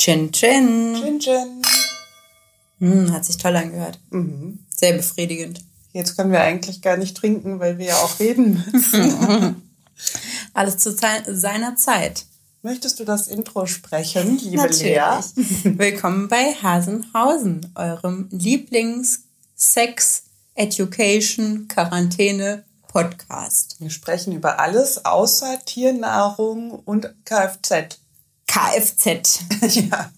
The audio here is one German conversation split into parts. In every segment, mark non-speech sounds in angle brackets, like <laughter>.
Chin Chin. Chin Chin. Hm, hat sich toll angehört. Mhm. Sehr befriedigend. Jetzt können wir eigentlich gar nicht trinken, weil wir ja auch reden müssen. <laughs> Alles zu seiner Zeit. Möchtest du das Intro sprechen, liebe Natürlich. Lea? <laughs> Willkommen bei Hasenhausen, eurem Lieblings-Sex, Education, Quarantäne Podcast. Wir sprechen über alles außer Tiernahrung und Kfz. Kfz. <laughs> ja.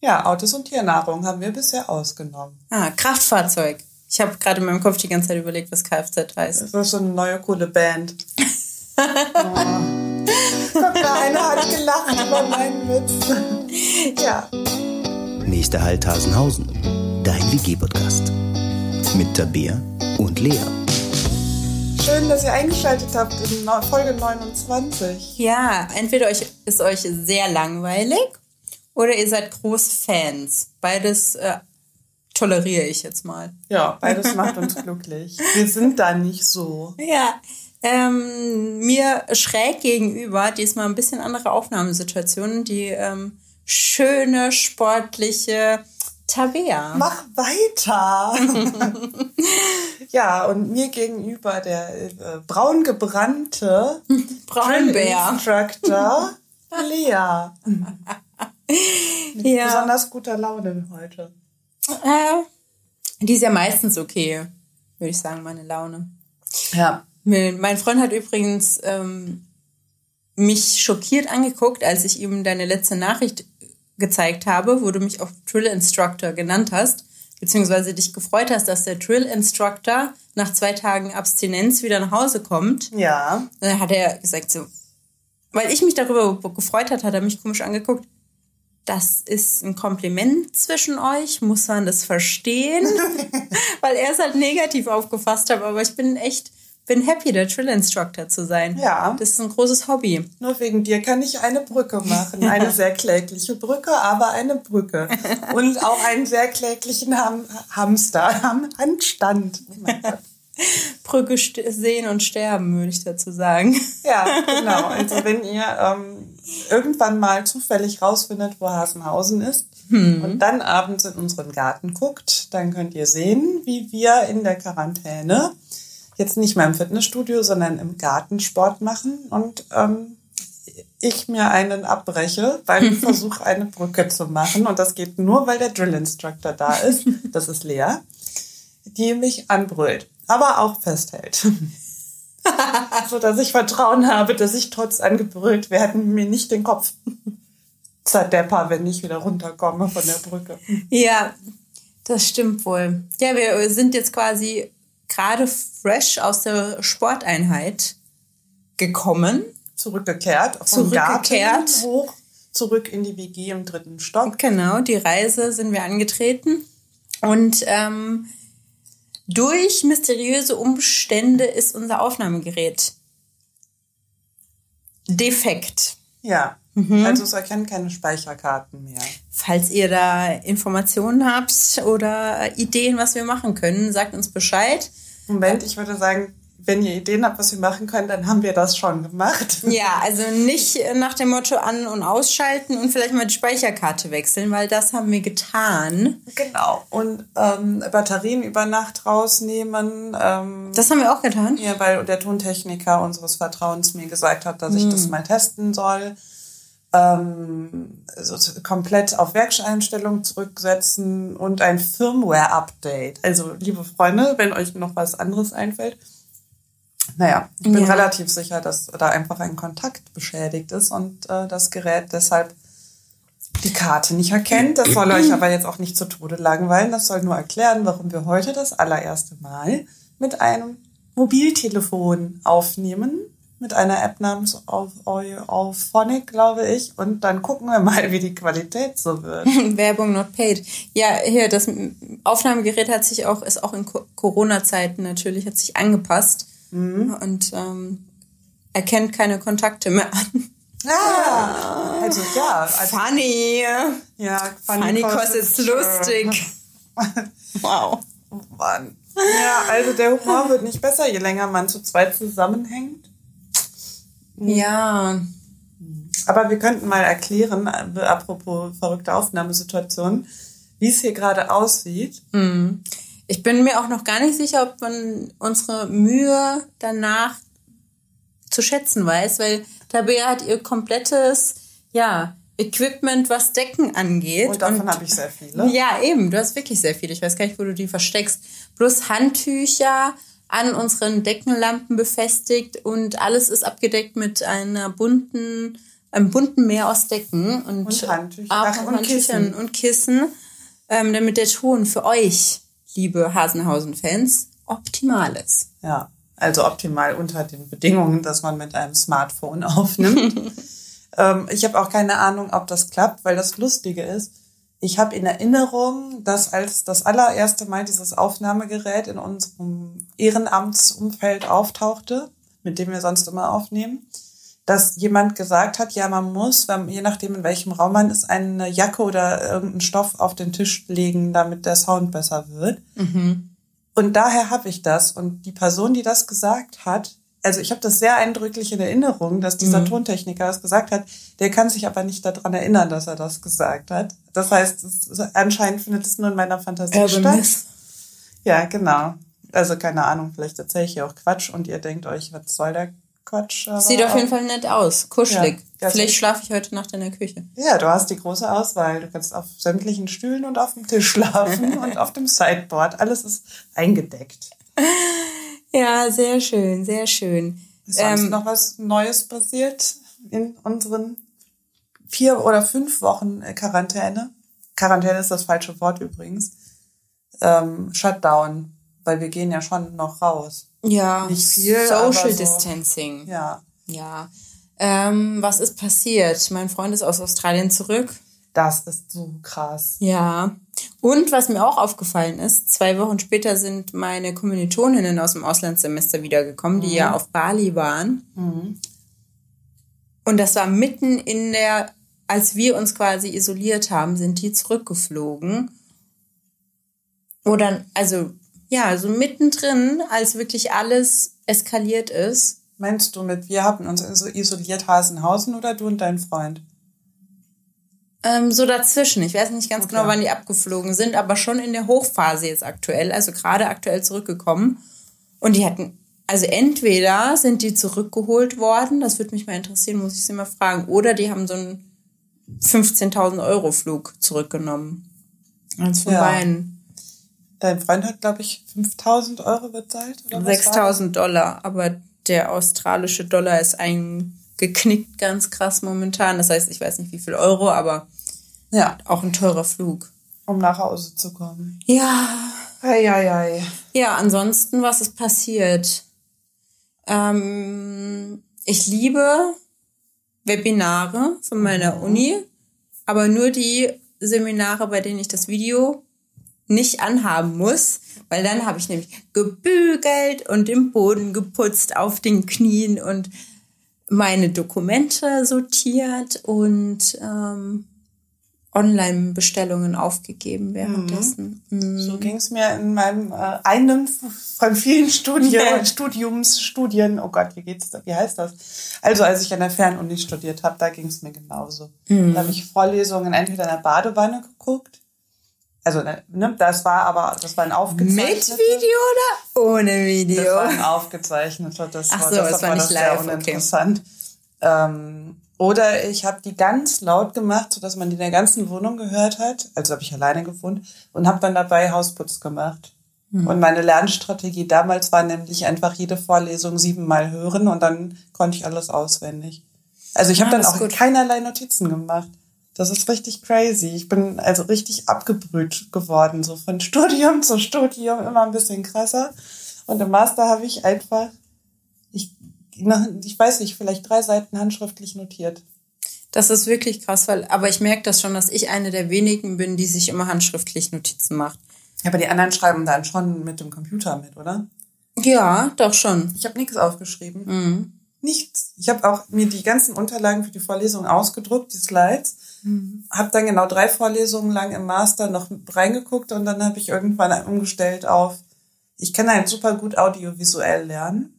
ja, Autos und Tiernahrung haben wir bisher ausgenommen. Ah, Kraftfahrzeug. Ich habe gerade in meinem Kopf die ganze Zeit überlegt, was Kfz heißt. Das ist so eine neue coole Band. <laughs> oh. Guck, der eine hat gelacht über meinen Witz. ja. Nächster Halt Hasenhausen, dein WG-Podcast. Mit Tabea und Lea. Schön, dass ihr eingeschaltet habt in Folge 29. Ja, entweder euch ist euch sehr langweilig oder ihr seid Großfans. Beides äh, toleriere ich jetzt mal. Ja, beides macht uns <laughs> glücklich. Wir sind da nicht so. Ja, ähm, mir schräg gegenüber, diesmal ein bisschen andere Aufnahmesituation, die ähm, schöne, sportliche Tabea. Mach weiter. <laughs> ja, und mir gegenüber der äh, braun gebrannte <laughs> Braunbär. Instructor <laughs> Lea. Mit Ja. besonders guter Laune heute. Äh, die ist ja meistens okay, würde ich sagen, meine Laune. Ja. Mein Freund hat übrigens ähm, mich schockiert angeguckt, als ich ihm deine letzte Nachricht gezeigt habe, wo du mich auch Drill Instructor genannt hast, beziehungsweise dich gefreut hast, dass der Drill Instructor nach zwei Tagen Abstinenz wieder nach Hause kommt. Ja. Dann hat er gesagt so, weil ich mich darüber gefreut hat, hat er mich komisch angeguckt. Das ist ein Kompliment zwischen euch, muss man das verstehen? <laughs> weil er es halt negativ aufgefasst hat, aber ich bin echt, bin happy, der Drill Instructor zu sein. Ja. Das ist ein großes Hobby. Nur wegen dir kann ich eine Brücke machen. Eine sehr klägliche Brücke, aber eine Brücke. Und auch einen sehr kläglichen Ham Hamster. Ham Handstand. Oh. <laughs> Brücke sehen und sterben, würde ich dazu sagen. Ja, genau. <laughs> Also wenn ihr ähm, irgendwann mal zufällig rausfindet, wo Hasenhausen ist und dann abends in unseren Garten guckt, dann könnt ihr sehen, wie wir in der Quarantäne jetzt nicht mehr im Fitnessstudio, sondern im Garten Sport machen und ähm, ich mir einen abbreche beim <laughs> Versuch, eine Brücke zu machen. Und das geht nur, weil der Drill Instructor da ist. <laughs> Das ist Lea, die mich anbrüllt, aber auch festhält. <laughs> so dass ich Vertrauen habe, dass ich trotz angebrüllt werden mir nicht den Kopf zerdepper, wenn ich wieder runterkomme von der Brücke. Ja, das stimmt wohl. Ja, wir sind jetzt quasi gerade fresh aus der Sporteinheit gekommen. Zurückgekehrt, vom Zurückgekehrt. Garten hoch, zurück in die WG im dritten Stock. Genau, die Reise sind wir angetreten. Und ähm, durch mysteriöse Umstände ist unser Aufnahmegerät defekt. Ja, Mhm. also es erkennt keine Speicherkarten mehr. Falls ihr da Informationen habt oder Ideen, was wir machen können, sagt uns Bescheid. Moment, ich würde sagen, wenn ihr Ideen habt, was wir machen können, dann haben wir das schon gemacht. Ja, also nicht nach dem Motto an- und ausschalten und vielleicht mal die Speicherkarte wechseln, weil das haben wir getan. Genau. Und ähm, Batterien über Nacht rausnehmen. Ähm, Das haben wir auch getan. Ja, weil der Tontechniker unseres Vertrauens mir gesagt hat, dass ich das mal testen soll. Ähm, also komplett auf Werkseinstellung zurücksetzen und ein Firmware-Update. Also, liebe Freunde, wenn euch noch was anderes einfällt. Naja, ich bin Ja. relativ sicher, dass da einfach ein Kontakt beschädigt ist und äh, das Gerät deshalb die Karte nicht erkennt. Das soll euch aber jetzt auch nicht zu Tode langweilen. Das soll nur erklären, warum wir heute das allererste Mal mit einem Mobiltelefon aufnehmen. Mit einer App namens Auphonic, glaube ich. Und dann gucken wir mal, wie die Qualität so wird. <laughs> Werbung not paid. Ja, hier, das Aufnahmegerät hat sich auch, ist auch in Co- Corona-Zeiten natürlich, hat sich angepasst und ähm, erkennt keine Kontakte mehr an. Ah, <laughs> also ja. Also, Funny. ja, Funny cause it's lustig. <laughs> Wow. Oh Mann. Ja, also der Humor wird nicht besser, je länger man zu zweit zusammenhängt. Ja. Aber wir könnten mal erklären, äh, apropos verrückte Aufnahmesituation, wie es hier gerade aussieht. Mhm. Ich bin mir auch noch gar nicht sicher, ob man unsere Mühe danach zu schätzen weiß, weil Tabea hat ihr komplettes, ja, Equipment, was Decken angeht. Und davon habe ich sehr viele. <laughs> Ja, eben. Du hast wirklich sehr viele. Ich weiß gar nicht, wo du die versteckst. Plus Handtücher an unseren Deckenlampen befestigt und alles ist abgedeckt mit einer bunten, einem bunten Meer aus Decken und, Und Handtücher. auch Ach, und Handtüchern Kissen. und Kissen, ähm, damit der Ton für euch, liebe Hasenhausen-Fans, optimal ist. Ja, also optimal unter den Bedingungen, dass man mit einem Smartphone <laughs> aufnimmt. <laughs> ähm, ich habe auch keine Ahnung, ob das klappt, weil das Lustige ist, ich habe in Erinnerung, dass als das allererste Mal dieses Aufnahmegerät in unserem Ehrenamtsumfeld auftauchte, mit dem wir sonst immer aufnehmen, dass jemand gesagt hat, ja, man muss, je nachdem in welchem Raum man ist, eine Jacke oder irgendeinen Stoff auf den Tisch legen, damit der Sound besser wird. Und daher habe ich das. Und die Person, die das gesagt hat, also ich habe das sehr eindrücklich in Erinnerung, dass dieser Tontechniker das gesagt hat. Der kann sich aber nicht daran erinnern, dass er das gesagt hat. Das heißt, es anscheinend findet es nur in meiner Fantasie Urban statt. Ja, genau. Also keine Ahnung, vielleicht erzähle ich hier auch Quatsch und ihr denkt euch, was soll der Quatsch? Sieht auf jeden Fall nett aus. Kuschelig. Ja, Vielleicht schlafe ich heute Nacht in der Küche. Ja, du hast die große Auswahl. Du kannst auf sämtlichen Stühlen und auf dem Tisch schlafen <laughs> und auf dem Sideboard. Alles ist eingedeckt. <laughs> Ja, sehr schön, sehr schön. Ist sonst Ähm, noch was Neues passiert in unseren vier oder fünf Wochen äh, Quarantäne? Quarantäne ist das falsche Wort übrigens. Ähm, Shutdown, weil wir gehen ja schon noch raus. Ja, Nicht viel, Social so- Distancing. Ja, Ja. Ähm, was ist passiert? Mein Freund ist aus Australien zurück. das ist so krass. Ja. Und was mir auch aufgefallen ist, zwei Wochen später sind meine Kommilitoninnen aus dem Auslandssemester wiedergekommen, die ja auf Bali waren. Und das war mitten in der, als wir uns quasi isoliert haben, sind die zurückgeflogen. Oder, also, ja, so mittendrin, als wirklich alles eskaliert ist. Meinst du mit, wir haben uns so isoliert Hasenhausen oder du und dein Freund? Ähm, so dazwischen. Ich weiß nicht ganz Okay. genau, wann die abgeflogen sind, aber schon in der Hochphase jetzt aktuell, also gerade aktuell zurückgekommen. Und die hatten, also entweder sind die zurückgeholt worden, das würde mich mal interessieren, muss ich sie mal fragen, oder die haben so einen 15.000 Euro Flug zurückgenommen. Eins von Ja. beiden. Dein Freund hat, glaube ich, 5000 Euro bezahlt? Oder was war das? 6000 Dollar, aber der australische Dollar ist eingeknickt ganz krass momentan. Das heißt, ich weiß nicht wie viel Euro, aber Ja, auch ein teurer Flug. um nach Hause zu kommen. Ja, Eieiei. Ja, ansonsten, was ist passiert? Ähm, ich liebe Webinare von meiner Uni, aber nur die Seminare, bei denen ich das Video nicht anhaben muss, weil dann habe ich nämlich gebügelt und den Boden geputzt auf den Knien und meine Dokumente sortiert und ähm, Online-Bestellungen aufgegeben währenddessen. Mhm. So ging es mir in meinem äh, einen von vielen Studien, Studiums, Studien, oh Gott, wie geht's da, wie heißt das? Also als ich an der Fernuni studiert habe, da ging es mir genauso. Mhm. Da habe ich Vorlesungen entweder in der Badewanne geguckt, also ne, das war aber, das war ein Mit aufgezeichnetes. Video oder ohne Video? Das war ein aufgezeichneter, das Ach war, so, das es war war nicht das sehr live, okay. uninteressant. Ähm, oder ich habe die ganz laut gemacht, sodass man die in der ganzen Wohnung gehört hat. Also habe ich alleine gewohnt und habe dann dabei Hausputz gemacht. Hm. Und meine Lernstrategie damals war nämlich einfach jede Vorlesung siebenmal hören und dann konnte ich alles auswendig. Also ich habe Ah, dann das auch gut. keinerlei Notizen gemacht. Das ist richtig crazy. Ich bin also richtig abgebrüht geworden, so von <laughs> Studium zu Studium, immer ein bisschen krasser. Und im Master habe ich einfach, ich, ich weiß nicht, vielleicht drei Seiten handschriftlich notiert. Das ist wirklich krass, weil, aber ich merke das schon, dass ich eine der wenigen bin, die sich immer handschriftlich Notizen macht. Aber die anderen schreiben dann schon mit dem Computer mit, oder? Ja, doch schon. Ich habe nichts aufgeschrieben. Mhm. Nichts. Ich habe auch mir die ganzen Unterlagen für die Vorlesung ausgedruckt, die Slides. Habe dann genau drei Vorlesungen lang im Master noch reingeguckt und dann habe ich irgendwann umgestellt auf, ich kann halt super gut audiovisuell lernen.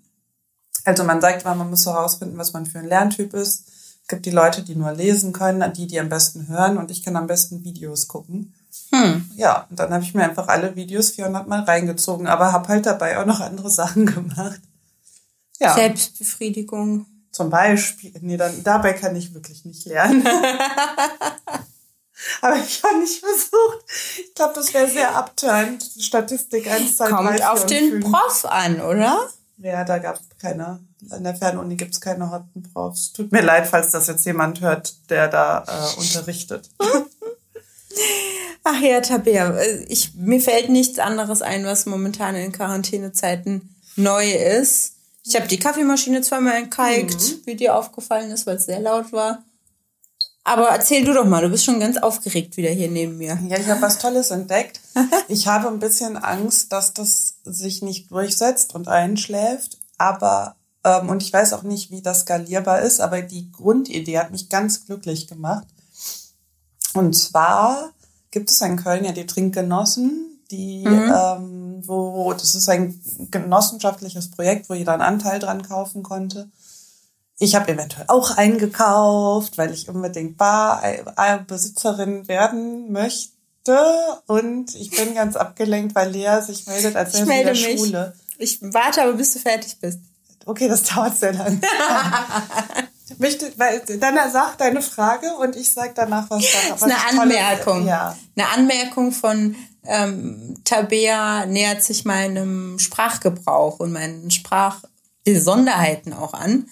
Also man sagt immer, man muss herausfinden, was man für ein Lerntyp ist. gibt die Leute, die nur lesen können, die, die am besten hören und ich kann am besten Videos gucken. Hm. Ja, und dann habe ich mir einfach alle Videos 400 Mal reingezogen, aber habe halt dabei auch noch andere <laughs> Sachen gemacht. Ja, Selbstbefriedigung. Zum Beispiel. Nee, dann, dabei kann ich wirklich nicht lernen. <laughs> aber ich habe nicht versucht. Ich glaube, das wäre sehr abturnt. Statistik 1, 2, 3, Kommt 4 auf den 5. Prof an, oder? Ja, da gab es keine. An der Fernuni gibt es keine harten Profs. Tut mir leid, falls das jetzt jemand hört, der da äh, unterrichtet. <laughs> Ach ja, Tabea, äh, ich, mir fällt nichts anderes ein, was momentan in Quarantänezeiten neu ist. Ich habe die Kaffeemaschine zweimal entkalkt, wie dir aufgefallen ist, weil es sehr laut war. Aber erzähl du doch mal, du bist schon ganz aufgeregt wieder hier neben mir. Ja, ich habe was Tolles entdeckt. <laughs> Ich habe ein bisschen Angst, dass das sich nicht durchsetzt und einschläft. Aber, ähm, und ich weiß auch nicht, wie das skalierbar ist, aber die Grundidee hat mich ganz glücklich gemacht. Und zwar gibt es in Köln ja die Trinkgenossen, die, ähm, wo, das ist ein genossenschaftliches Projekt, wo jeder einen Anteil dran kaufen konnte. Ich habe eventuell auch eingekauft, weil ich unbedingt Barbesitzerin werden möchte. Und ich bin ganz abgelenkt, weil Lea sich meldet, als Ich wäre sie in der mich. Schule. Ich warte aber, bis du fertig bist. Okay, das dauert sehr lang. <laughs> Ich möchte, weil, dann sag deine Frage und ich sag danach was. Das ist eine Anmerkung. Ja. Eine Anmerkung von ähm, Tabea nähert sich meinem Sprachgebrauch und meinen Sprachbesonderheiten auch an.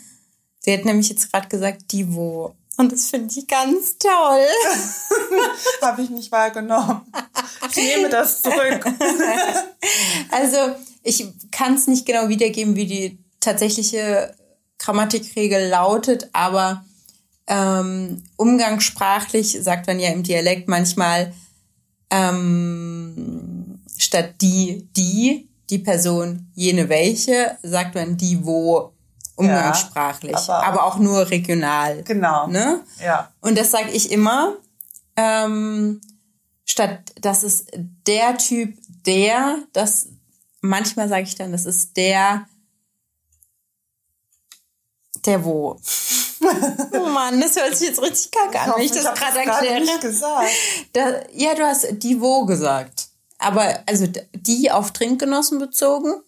Sie hat nämlich jetzt gerade gesagt, Divo. Und das finde ich ganz toll. <laughs> Habe ich nicht wahrgenommen. Ich nehme das zurück. <laughs> Also ich kann es nicht genau wiedergeben, wie die tatsächliche Grammatikregel lautet, aber ähm, umgangssprachlich sagt man ja im Dialekt manchmal ähm, statt die, die, die Person, jene welche, sagt man die, wo, umgangssprachlich. aber- aber, auch nur regional. Genau. Ne? Ja. Und das sage ich immer. Ähm, statt das ist der Typ, der, das manchmal sage ich dann, das ist der, der wo. oh Mann, das hört sich jetzt richtig kacke an, wenn ich das gerade erkläre. nicht gesagt. Da, ja, du hast die wo gesagt. Aber also die auf Trinkgenossen bezogen.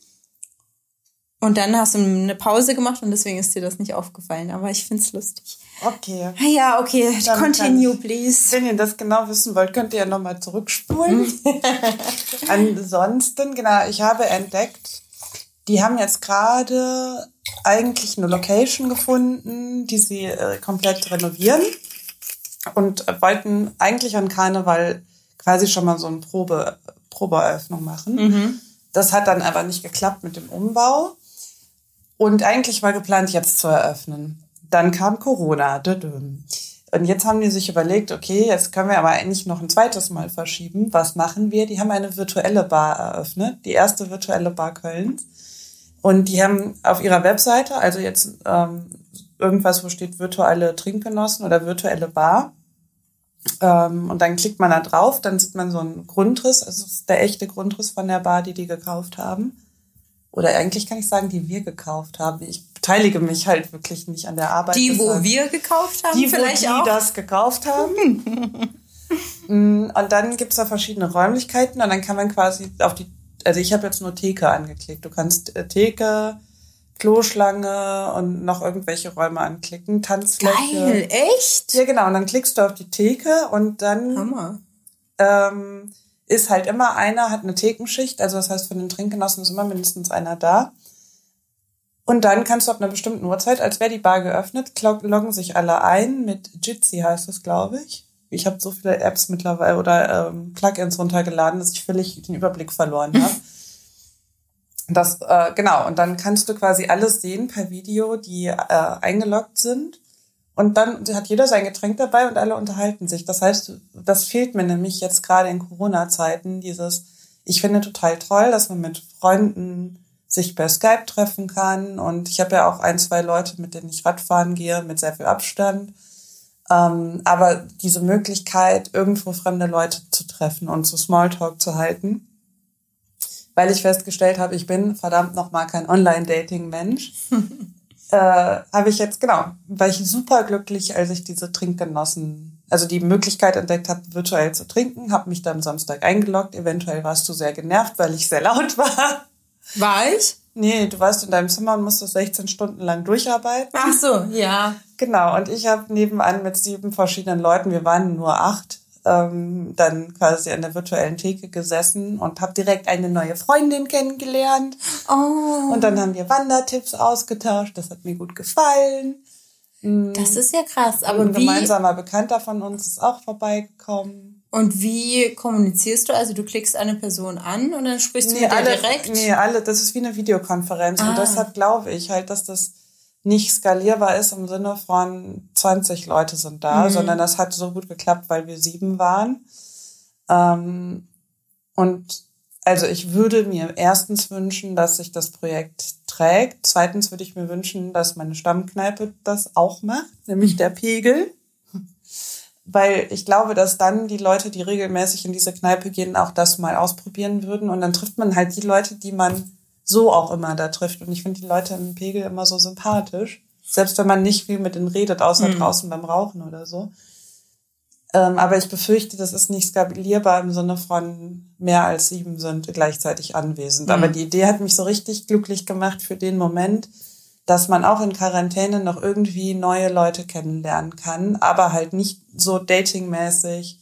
Und dann hast du eine Pause gemacht und deswegen ist dir das nicht aufgefallen. Aber ich find's lustig. Okay. Ja, okay, Dann continue, please. Wenn ihr das genau wissen wollt, könnt ihr ja nochmal zurückspulen. <laughs> Ansonsten, genau, ich habe entdeckt, die haben jetzt gerade eigentlich eine Location gefunden, die sie äh, komplett renovieren und wollten eigentlich an Karneval quasi schon mal so eine Probe, Probeeröffnung machen. Das hat dann aber nicht geklappt mit dem Umbau. Und eigentlich war geplant, jetzt zu eröffnen. Dann kam Corona. Und jetzt haben die sich überlegt, okay, jetzt können wir aber eigentlich noch ein zweites Mal verschieben. Was machen wir? Die haben eine virtuelle Bar eröffnet, die erste virtuelle Bar Kölns. Und die haben auf ihrer Webseite, also jetzt ähm, irgendwas, wo steht virtuelle Trinkgenossen oder virtuelle Bar. Ähm, und dann klickt man da drauf, dann sieht man so einen Grundriss, also das ist der echte Grundriss von der Bar, die die gekauft haben. Oder eigentlich kann ich sagen, die wir gekauft haben. Ich beteilige mich halt wirklich nicht an der Arbeit. Die, wo wir gekauft haben, die, vielleicht wo die auch. das gekauft haben. <laughs> Mm, und dann gibt's da verschiedene Räumlichkeiten und dann kann man quasi auf die, also ich habe jetzt nur Theke angeklickt. Du kannst äh, Theke, Kloschlange und noch irgendwelche Räume anklicken, Tanzfläche. Geil, echt? Ja, genau. Und dann klickst du auf die Theke und dann Hammer. ähm, ist halt immer einer, hat eine Thekenschicht, also das heißt, von den Trinkgenossen ist immer mindestens einer da. Und dann kannst du ab einer bestimmten Uhrzeit, als wäre die Bar geöffnet, log- loggen sich alle ein mit Jitsi heißt es, glaube ich. Ich habe so viele Apps mittlerweile oder ähm, Plugins runtergeladen, dass ich völlig den Überblick verloren habe. <laughs> Das, äh, genau, und dann kannst du quasi alles sehen per Video, die äh, eingeloggt sind. Und dann hat jeder sein Getränk dabei und alle unterhalten sich. Das heißt, das fehlt mir nämlich jetzt gerade in Corona-Zeiten, dieses, ich finde total toll, dass man mit Freunden sich per Skype treffen kann. Und ich habe ja auch ein, zwei Leute, mit denen ich Radfahren gehe, mit sehr viel Abstand. Ähm, aber diese Möglichkeit, irgendwo fremde Leute zu treffen und so Smalltalk zu halten, weil ich festgestellt habe, ich bin verdammt nochmal kein Online-Dating-Mensch. <laughs> äh, habe ich jetzt, genau, war ich super glücklich, als ich diese Trinkgenossen, also die Möglichkeit entdeckt habe, virtuell zu trinken, habe mich dann Samstag eingeloggt. Eventuell warst du sehr genervt, weil ich sehr laut war. War ich? Nee, du warst in deinem Zimmer und musstest 16 Stunden lang durcharbeiten. Ach so, ja. Genau, und ich habe nebenan mit sieben verschiedenen Leuten, wir waren nur acht, ähm, dann quasi an der virtuellen Theke gesessen und habe direkt eine neue Freundin kennengelernt. Oh. Und dann haben wir Wandertipps ausgetauscht, das hat mir gut gefallen. Das ist ja krass. Aber Ein wie, gemeinsamer Bekannter von uns ist auch vorbeigekommen. und wie kommunizierst du? Also du klickst eine Person an und dann sprichst du mit alle, direkt? nee, alle, das ist wie eine Videokonferenz. Ah. Und deshalb glaube ich halt, dass das nicht skalierbar ist im Sinne von 20 Leute sind da, Mhm. sondern das hat so gut geklappt, weil wir sieben waren. Ähm, und also ich würde mir erstens wünschen, dass sich das Projekt trägt. Zweitens würde ich mir wünschen, dass meine Stammkneipe das auch macht, nämlich der Pegel. Weil ich glaube, dass dann die Leute, die regelmäßig in diese Kneipe gehen, auch das mal ausprobieren würden. Und dann trifft man halt die Leute, die man so auch immer da trifft. Und ich finde die Leute im Pegel immer so sympathisch. Selbst wenn man nicht viel mit denen redet, außer Mhm. draußen beim Rauchen oder so. Ähm, aber ich befürchte, das ist nicht skalierbar im Sinne von mehr als sieben sind gleichzeitig anwesend. Mhm. Aber die Idee hat mich so richtig glücklich gemacht für den Moment, dass man auch in Quarantäne noch irgendwie neue Leute kennenlernen kann, aber halt nicht so datingmäßig,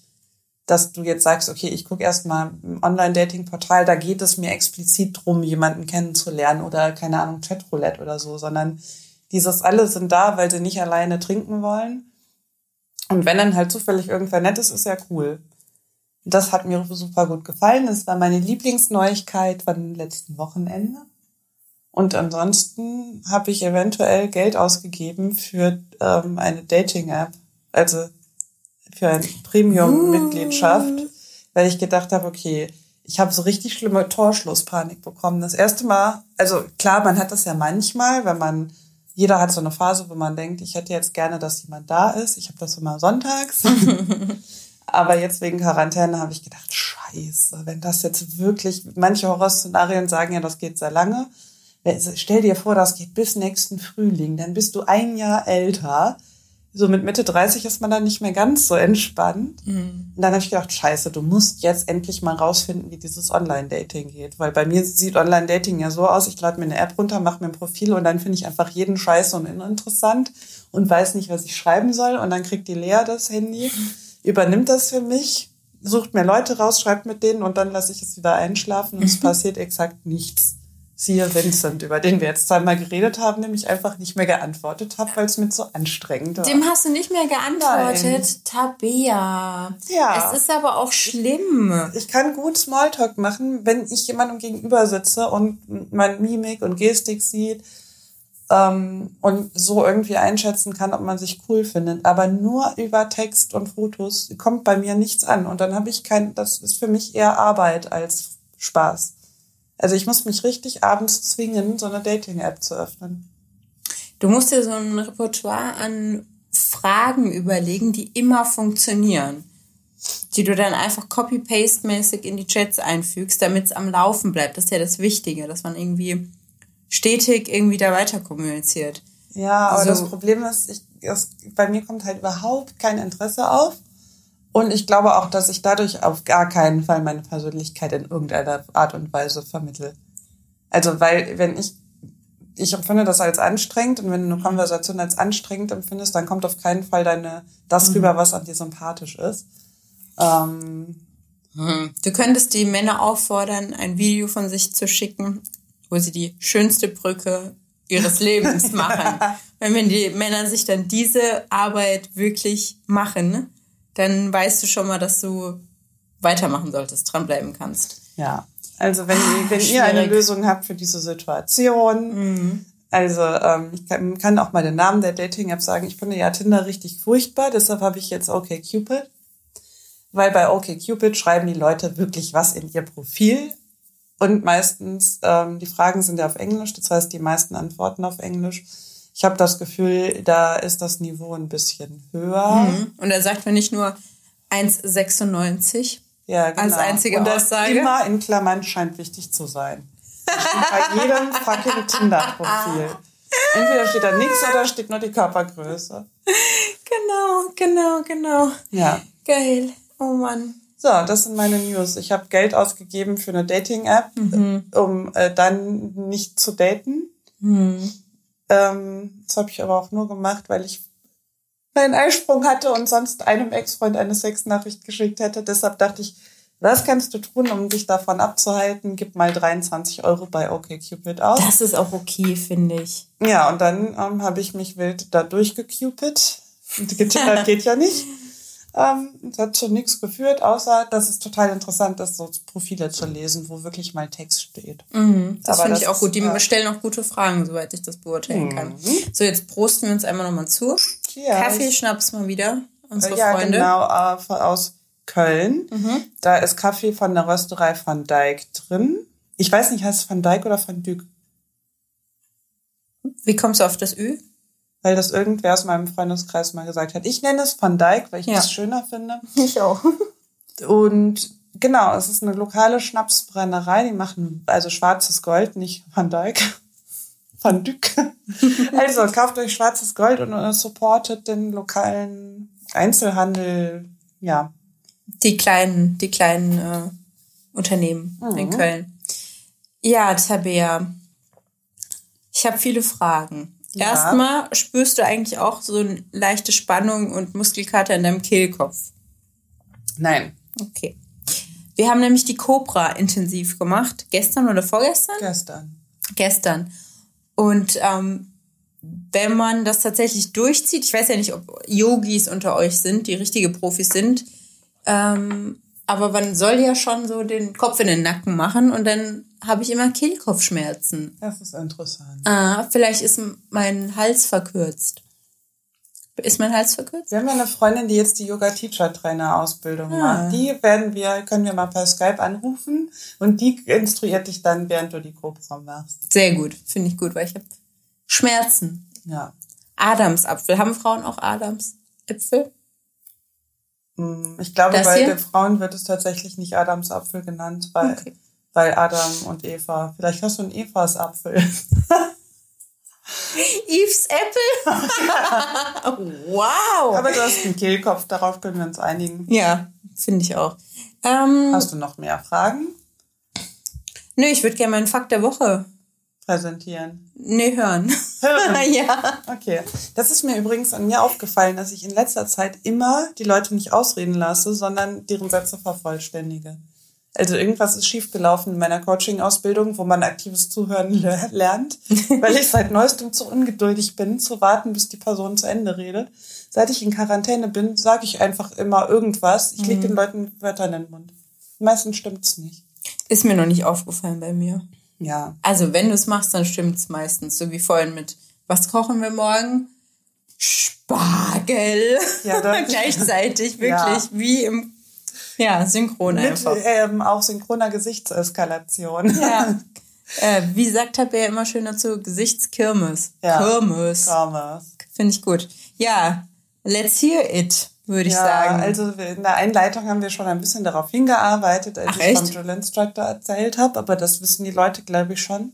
dass du jetzt sagst, okay, ich gucke erstmal im Online-Dating-Portal, da geht es mir explizit drum, jemanden kennenzulernen oder keine Ahnung, Chatroulette oder so, sondern dieses alle sind da, weil sie nicht alleine trinken wollen. Und wenn dann halt zufällig irgendwer nett ist, ist ja cool. Das hat mir super gut gefallen. Das war meine Lieblingsneuigkeit von letzten Wochenende. Und ansonsten habe ich eventuell Geld ausgegeben für ähm, eine Dating-App, also für eine Premium-Mitgliedschaft, weil ich gedacht habe, okay, ich habe so richtig schlimme Torschlusspanik bekommen. Das erste Mal, also klar, man hat das ja manchmal, wenn man, jeder hat so eine Phase, wo man denkt, ich hätte jetzt gerne, dass jemand da ist. Ich habe das immer sonntags. <laughs> Aber jetzt wegen Quarantäne habe ich gedacht, scheiße, wenn das jetzt wirklich, manche Horrorszenarien sagen ja, das geht sehr lange. Stell dir vor, das geht bis nächsten Frühling, dann bist du ein Jahr älter. So mit Mitte 30 ist man dann nicht mehr ganz so entspannt. Und dann habe ich gedacht, scheiße, du musst jetzt endlich mal rausfinden, wie dieses Online-Dating geht. Weil bei mir sieht Online-Dating ja so aus, ich lade mir eine App runter, mache mir ein Profil und dann finde ich einfach jeden Scheiße und uninteressant und weiß nicht, was ich schreiben soll. Und dann kriegt die Lea das Handy, übernimmt das für mich, sucht mir Leute raus, schreibt mit denen und dann lasse ich es wieder einschlafen und es <laughs> passiert exakt nichts. Siehe Vincent, über den wir jetzt zweimal geredet haben, nämlich einfach nicht mehr geantwortet habe, weil es mir zu anstrengend war. Dem hast du nicht mehr geantwortet, Nein. Tabea. Ja. Es ist aber auch schlimm. ich kann gut Smalltalk machen, wenn ich jemandem gegenüber sitze und mein Mimik und Gestik sieht ähm, und so irgendwie einschätzen kann, ob man sich cool findet. Aber nur über Text und Fotos kommt bei mir nichts an. Und dann habe ich kein, das ist für mich eher Arbeit als Spaß. Also ich muss mich richtig abends zwingen, so eine Dating-App zu öffnen. Du musst dir so ein Repertoire an Fragen überlegen, die immer funktionieren. Die du dann einfach copy-paste-mäßig in die Chats einfügst, damit es am Laufen bleibt. Das ist ja das Wichtige, dass man irgendwie stetig irgendwie da weiter kommuniziert. Ja, aber So. das Problem ist, ich, es, bei mir kommt halt überhaupt kein Interesse auf. Und ich glaube auch, dass ich dadurch auf gar keinen Fall meine Persönlichkeit in irgendeiner Art und Weise vermittel. Also, weil, wenn ich, ich empfinde das als anstrengend und wenn du eine Konversation als anstrengend empfindest, dann kommt auf keinen Fall deine, das rüber, was an dir sympathisch ist. Ähm, Du könntest die Männer auffordern, ein Video von sich zu schicken, wo sie die schönste Brücke ihres <laughs> Lebens machen. <laughs> Wenn, wenn die Männer sich dann diese Arbeit wirklich machen, dann weißt du schon mal, dass du weitermachen solltest, dranbleiben kannst. Ja, also wenn, ihr- wenn ihr eine. Lösung habt für diese Situation, also ähm, ich kann, kann auch mal den Namen der Dating-App sagen. Ich finde ja Tinder richtig furchtbar, deshalb habe ich jetzt OkCupid. Weil bei OkCupid schreiben die Leute wirklich was in ihr Profil. Und meistens, ähm, die Fragen sind ja auf Englisch, das heißt, die meisten antworten auf Englisch. Ich habe das Gefühl, da ist das Niveau ein bisschen höher. Und er sagt mir nicht nur 1,96. Ja, genau. Als einzige Und das Aussage? immer in Klammern scheint wichtig zu sein. Bei jedem <laughs> fucking Tinder-Profil. Entweder steht da nichts oder steht nur die Körpergröße. Genau, genau, genau. Ja. Geil. Oh Mann. So, das sind meine News. Ich habe Geld ausgegeben für eine Dating-App, um äh, dann nicht zu daten. Ähm, das habe ich aber auch nur gemacht, weil ich meinen Eisprung hatte und sonst einem Ex-Freund eine Sexnachricht geschickt hätte. Deshalb dachte ich, was kannst du tun, um dich davon abzuhalten? Gib mal 23 Euro bei OkCupid aus. Das ist auch okay, finde ich. Ja, und dann ähm, habe ich mich wild da durchgecupid. Und Getippert <laughs> geht ja nicht. Ähm, hat schon nichts geführt, außer dass es total interessant ist, so Profile zu lesen, wo wirklich mal Text steht. Mhm, das finde ich auch gut. Die äh, stellen auch gute Fragen, soweit ich das beurteilen kann. Mhm. So, jetzt prosten wir uns einmal nochmal zu. Cheers. Kaffee, Schnaps mal wieder. Unsere ja, Freunde. genau, äh, aus Köln. Mhm. Da ist Kaffee von der Rösterei Van Dijk drin. Ich weiß nicht, heißt es Van Dijk oder Van Dyk? Wie kommst du auf das Ü? Weil das irgendwer aus meinem Freundeskreis mal gesagt hat. Ich nenne es Van Dijk, weil ich Ja. das schöner finde. Ich auch. Und genau, es ist eine lokale Schnapsbrennerei. Die machen also schwarzes Gold, nicht Van Dyck. <laughs> Van Dyck. <laughs> Also kauft euch schwarzes Gold und äh, supportet den lokalen Einzelhandel. Ja, Die kleinen, die kleinen äh, Unternehmen in Mhm. Köln. Ja, Tabea. Ich habe viele Fragen. Ja. Erstmal spürst du eigentlich auch so eine leichte Spannung und Muskelkater in deinem Kehlkopf. nein, Okay. Wir haben nämlich die Cobra intensiv gemacht. Gestern oder vorgestern? gestern. Gestern. Und ähm, wenn man das tatsächlich durchzieht, ich weiß ja nicht, ob Yogis unter euch sind, die richtige Profis sind, ähm, aber man soll ja schon so den Kopf in den Nacken machen und dann habe ich immer Kehlkopfschmerzen. Das ist interessant. Ah, vielleicht ist mein Hals verkürzt. Ist mein Hals verkürzt? Wir haben ja eine Freundin, die jetzt die Yoga-Teacher-Trainer-Ausbildung macht. Die werden wir, können wir mal per Skype anrufen und die instruiert dich dann, während du die Cobra machst. Sehr gut, finde ich gut, weil ich habe Schmerzen. Ja. Adamsapfel. Haben Frauen auch Adamsäpfel? Hm, Ich glaube, Das bei hier? den Frauen wird es tatsächlich nicht Adamsapfel genannt, weil, Okay. Weil Adam und Eva. Vielleicht hast du einen Evas Apfel. <laughs> Eve's Apple? <laughs> wow! Aber du hast einen Kehlkopf, darauf können wir uns einigen. Ja, finde ich auch. Ähm, Hast du noch mehr Fragen? nö, ich würde gerne meinen Fakt der Woche Präsentieren. nee, hören. Hören. <laughs> ja. Okay. Das ist mir übrigens an mir aufgefallen, dass ich in letzter Zeit immer die Leute nicht ausreden lasse, sondern deren Sätze vervollständige. Also irgendwas ist schiefgelaufen in meiner Coaching-Ausbildung, wo man aktives Zuhören le- lernt, <laughs> weil ich seit neuestem zu ungeduldig bin, zu warten, bis die Person zu Ende redet. Seit ich in Quarantäne bin, sage ich einfach immer irgendwas. Ich lege den Leuten Wörter in den Mund. Meistens stimmt's nicht. Ist mir noch nicht aufgefallen bei mir. Ja. Also, wenn du es machst, dann stimmt's meistens. So wie vorhin mit, was kochen wir morgen? Spargel. Ja, <laughs> Gleichzeitig, wirklich, Ja. wie im, <laughs> ja, synchron Mit einfach. ähm, auch synchroner Gesichtseskalation. Ja. <laughs> Äh, wie sagt Tabea immer schön dazu? Gesichtskirmes. Ja. Kirmes. Thomas. Finde ich gut. Ja, let's hear it, würde ich ja, sagen. also in der Einleitung haben wir schon ein bisschen darauf hingearbeitet, als Ach, ich echt? vom Drill Instructor erzählt habe, aber das wissen die Leute, glaube ich, schon,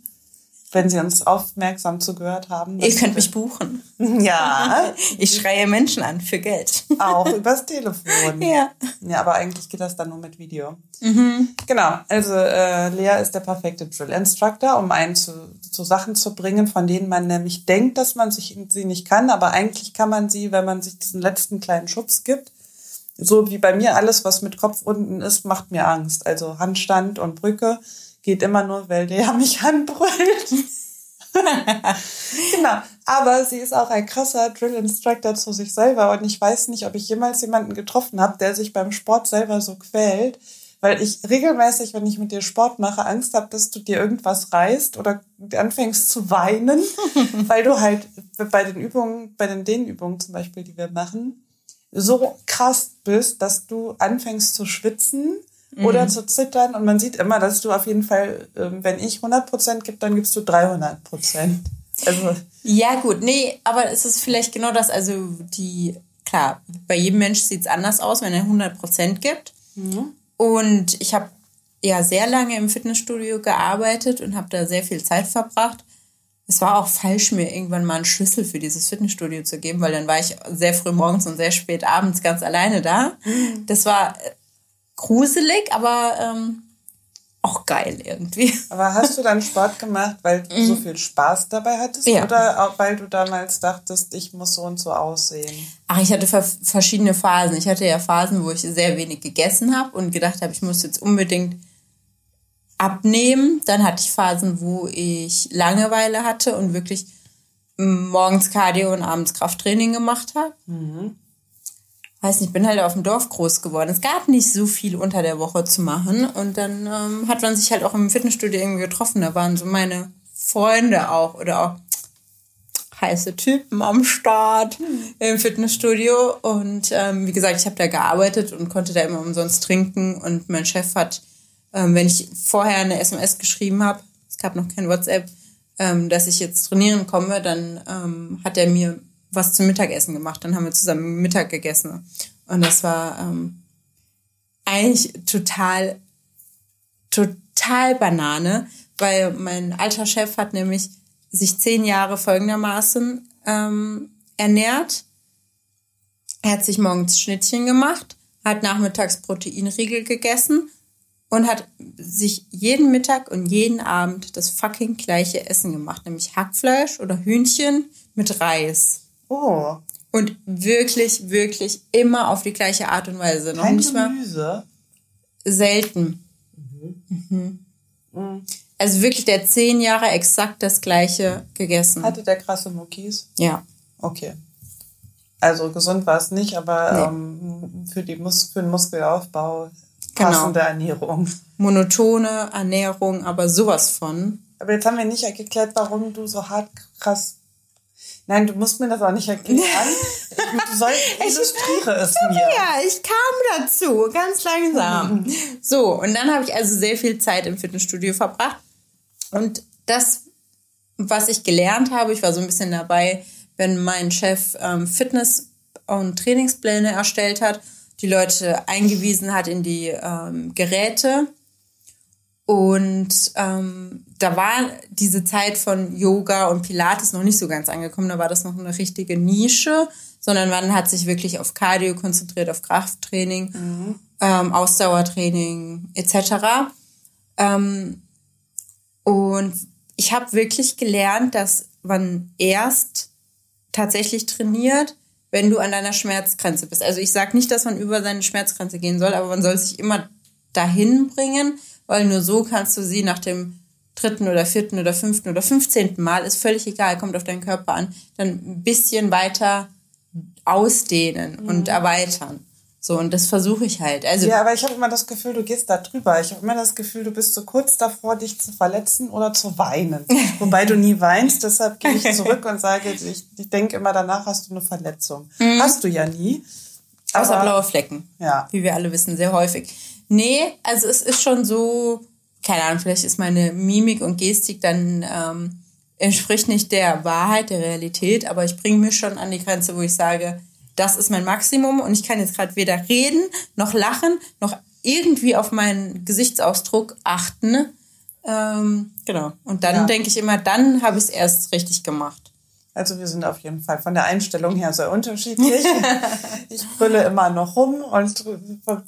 wenn sie uns aufmerksam zugehört haben. Ihr könnt mich buchen. <laughs> Ja, <laughs> Ich schreie Menschen an für Geld. <laughs> auch übers Telefon. ja. Ja, aber eigentlich geht das dann nur mit Video. Genau, also äh, Lea ist der perfekte Drill Instructor, um einen zu, zu Sachen zu bringen, von denen man nämlich denkt, dass man sich sie nicht kann, aber eigentlich kann man sie, wenn man sich diesen letzten kleinen Schubs gibt. So wie bei mir alles, was mit Kopf unten ist, macht mir Angst. Also Handstand und Brücke geht immer nur, weil der <laughs> mich anbrüllt. <laughs> genau. Aber sie ist auch ein krasser Drill-Instructor zu sich selber und ich weiß nicht, ob ich jemals jemanden getroffen habe, der sich beim Sport selber so quält, weil ich regelmäßig, wenn ich mit dir Sport mache, Angst habe, dass du dir irgendwas reißt oder anfängst zu weinen, <laughs> weil du halt bei den Übungen, bei den Dehnübungen zum Beispiel, die wir machen, so krass bist, dass du anfängst zu schwitzen oder zu zittern und man sieht immer, dass du auf jeden Fall, ähm, wenn ich 100% gebe, dann gibst du 300%. Also, Ja, gut, nee, aber es ist vielleicht genau das, also die, klar, bei jedem Mensch sieht es anders aus, wenn er 100% gibt. Und ich habe ja sehr lange im Fitnessstudio gearbeitet und habe da sehr viel Zeit verbracht. es war auch falsch, mir irgendwann mal einen Schlüssel für dieses Fitnessstudio zu geben, weil dann war ich sehr früh morgens und sehr spät abends ganz alleine da. Mhm. Das war gruselig, aber ähm, auch geil irgendwie. <laughs> Aber hast du dann Sport gemacht, weil du mhm. so viel Spaß dabei hattest? Ja. Oder weil du damals dachtest, ich muss so und so aussehen? Ach, ich hatte verschiedene Phasen. Ich hatte ja Phasen, wo ich sehr wenig gegessen habe und gedacht habe, ich muss jetzt unbedingt abnehmen. Dann hatte ich Phasen, wo ich Langeweile hatte und wirklich morgens Cardio und abends Krafttraining gemacht habe. Mhm. Weiß nicht, ich bin halt auf dem Dorf groß geworden. Es gab nicht so viel unter der Woche zu machen. Und dann ähm, hat man sich halt auch im Fitnessstudio irgendwie getroffen. Da waren so meine Freunde auch oder auch heiße Typen am Start mhm. im Fitnessstudio. Und ähm, wie gesagt, ich habe da gearbeitet und konnte da immer umsonst trinken. Und mein Chef hat ähm, wenn ich vorher eine SMS geschrieben habe, es gab noch kein WhatsApp, ähm, dass ich jetzt trainieren komme, dann ähm, hat er mir was zum Mittagessen gemacht. Dann haben wir zusammen Mittag gegessen. Und das war ähm, eigentlich total, total Banane, weil mein alter Chef hat nämlich sich zehn Jahre folgendermaßen ähm, ernährt. Er hat sich morgens Schnittchen gemacht, hat nachmittags Proteinriegel gegessen und hat sich jeden Mittag und jeden Abend das fucking gleiche Essen gemacht, nämlich Hackfleisch oder Hühnchen mit Reis. Oh. Und wirklich, wirklich immer auf die gleiche Art und Weise. Noch Kein nicht Gemüse? Selten. Mhm. Mhm. Mhm. Also wirklich, der zehn Jahre exakt das gleiche gegessen. Hatte der krasse Muckis? Ja. Okay. Also gesund war es nicht, aber nee. ähm, für, die Mus für den Muskelaufbau Genau. Passende genau. Ernährung. Monotone Ernährung, aber sowas von. Aber jetzt haben wir nicht geklärt, warum du so hart krass. Nein, du musst mir das auch nicht erklären. <laughs> du sollst, illustriere es mir. Ja, ich kam dazu, ganz langsam. so, und dann habe ich also sehr viel Zeit im Fitnessstudio verbracht. Und das, was ich gelernt habe, ich war so ein bisschen dabei, wenn mein Chef ähm, Fitness- und Trainingspläne erstellt hat die Leute eingewiesen hat in die ähm, Geräte. Und ähm, da war diese Zeit von Yoga und Pilates noch nicht so ganz angekommen. Da war das noch eine richtige Nische, sondern man hat sich wirklich auf Cardio konzentriert, auf Krafttraining, mhm. ähm, Ausdauertraining etc. Ähm, und ich habe wirklich gelernt, dass man erst tatsächlich trainiert, wenn du an deiner Schmerzgrenze bist. Also ich sage nicht, dass man über seine Schmerzgrenze gehen soll, aber man soll sich immer dahin bringen, weil nur so kannst du sie nach dem dritten oder vierten oder fünften oder fünfzehnten Mal, ist völlig egal, kommt auf deinen Körper an, dann ein bisschen weiter ausdehnen mhm. und erweitern. So, und das versuche ich halt. Also, ja, aber ich habe immer das Gefühl, du gehst da drüber. Ich habe immer das Gefühl, du bist so kurz davor, dich zu verletzen oder zu weinen. <laughs> Wobei du nie weinst, deshalb gehe ich zurück <laughs> und sage, ich, ich denke immer, danach hast du eine Verletzung. Mhm. Hast du ja nie. Außer blaue Flecken. Ja. Wie wir alle wissen, sehr häufig. Nee, also es ist schon so, keine Ahnung, vielleicht ist meine Mimik und Gestik dann ähm, entspricht nicht der Wahrheit, der Realität, aber ich bringe mich schon an die Grenze, wo ich sage, das ist mein Maximum und ich kann jetzt gerade weder reden, noch lachen, noch irgendwie auf meinen Gesichtsausdruck achten. Ähm, genau. Und dann ja. denke ich immer, dann habe ich es erst richtig gemacht. Also wir sind auf jeden Fall von der Einstellung her sehr unterschiedlich. <laughs> ich brülle immer noch rum und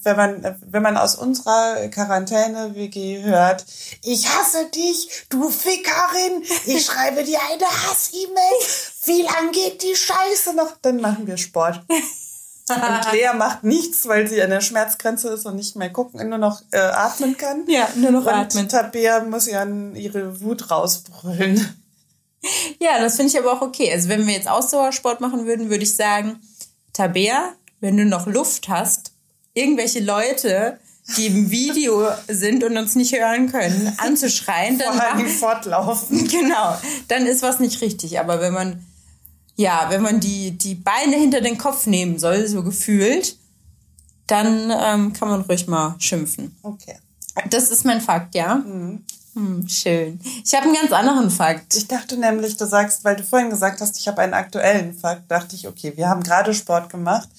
wenn man, wenn man aus unserer Quarantäne-WG hört, ich hasse dich, du Fickerin, ich schreibe dir eine Hass-E-Mail, wie lang geht die Scheiße noch? Dann machen wir Sport. Und Lea macht nichts, weil sie an der Schmerzgrenze ist und nicht mehr gucken, nur noch äh, atmen kann. Ja, nur noch und atmen. Tabea muss ja ihre Wut rausbrüllen. Ja, das finde ich aber auch okay. Also wenn wir jetzt Ausdauersport machen würden, würde ich sagen, Tabea, wenn du noch Luft hast, irgendwelche Leute, die im Video sind und uns nicht hören können, anzuschreien, dann Vor allem fortlaufen. <laughs> Genau, dann ist was nicht richtig. Aber wenn man ja, wenn man die die Beine hinter den Kopf nehmen soll, so gefühlt, dann ähm, kann man ruhig mal schimpfen. Okay. Das ist mein Fakt, ja. Mhm. Hm, schön. Ich habe einen ganz anderen Fakt. Ich dachte nämlich, du sagst, weil du vorhin gesagt hast, ich habe einen aktuellen Fakt, dachte ich, okay, wir haben gerade Sport gemacht.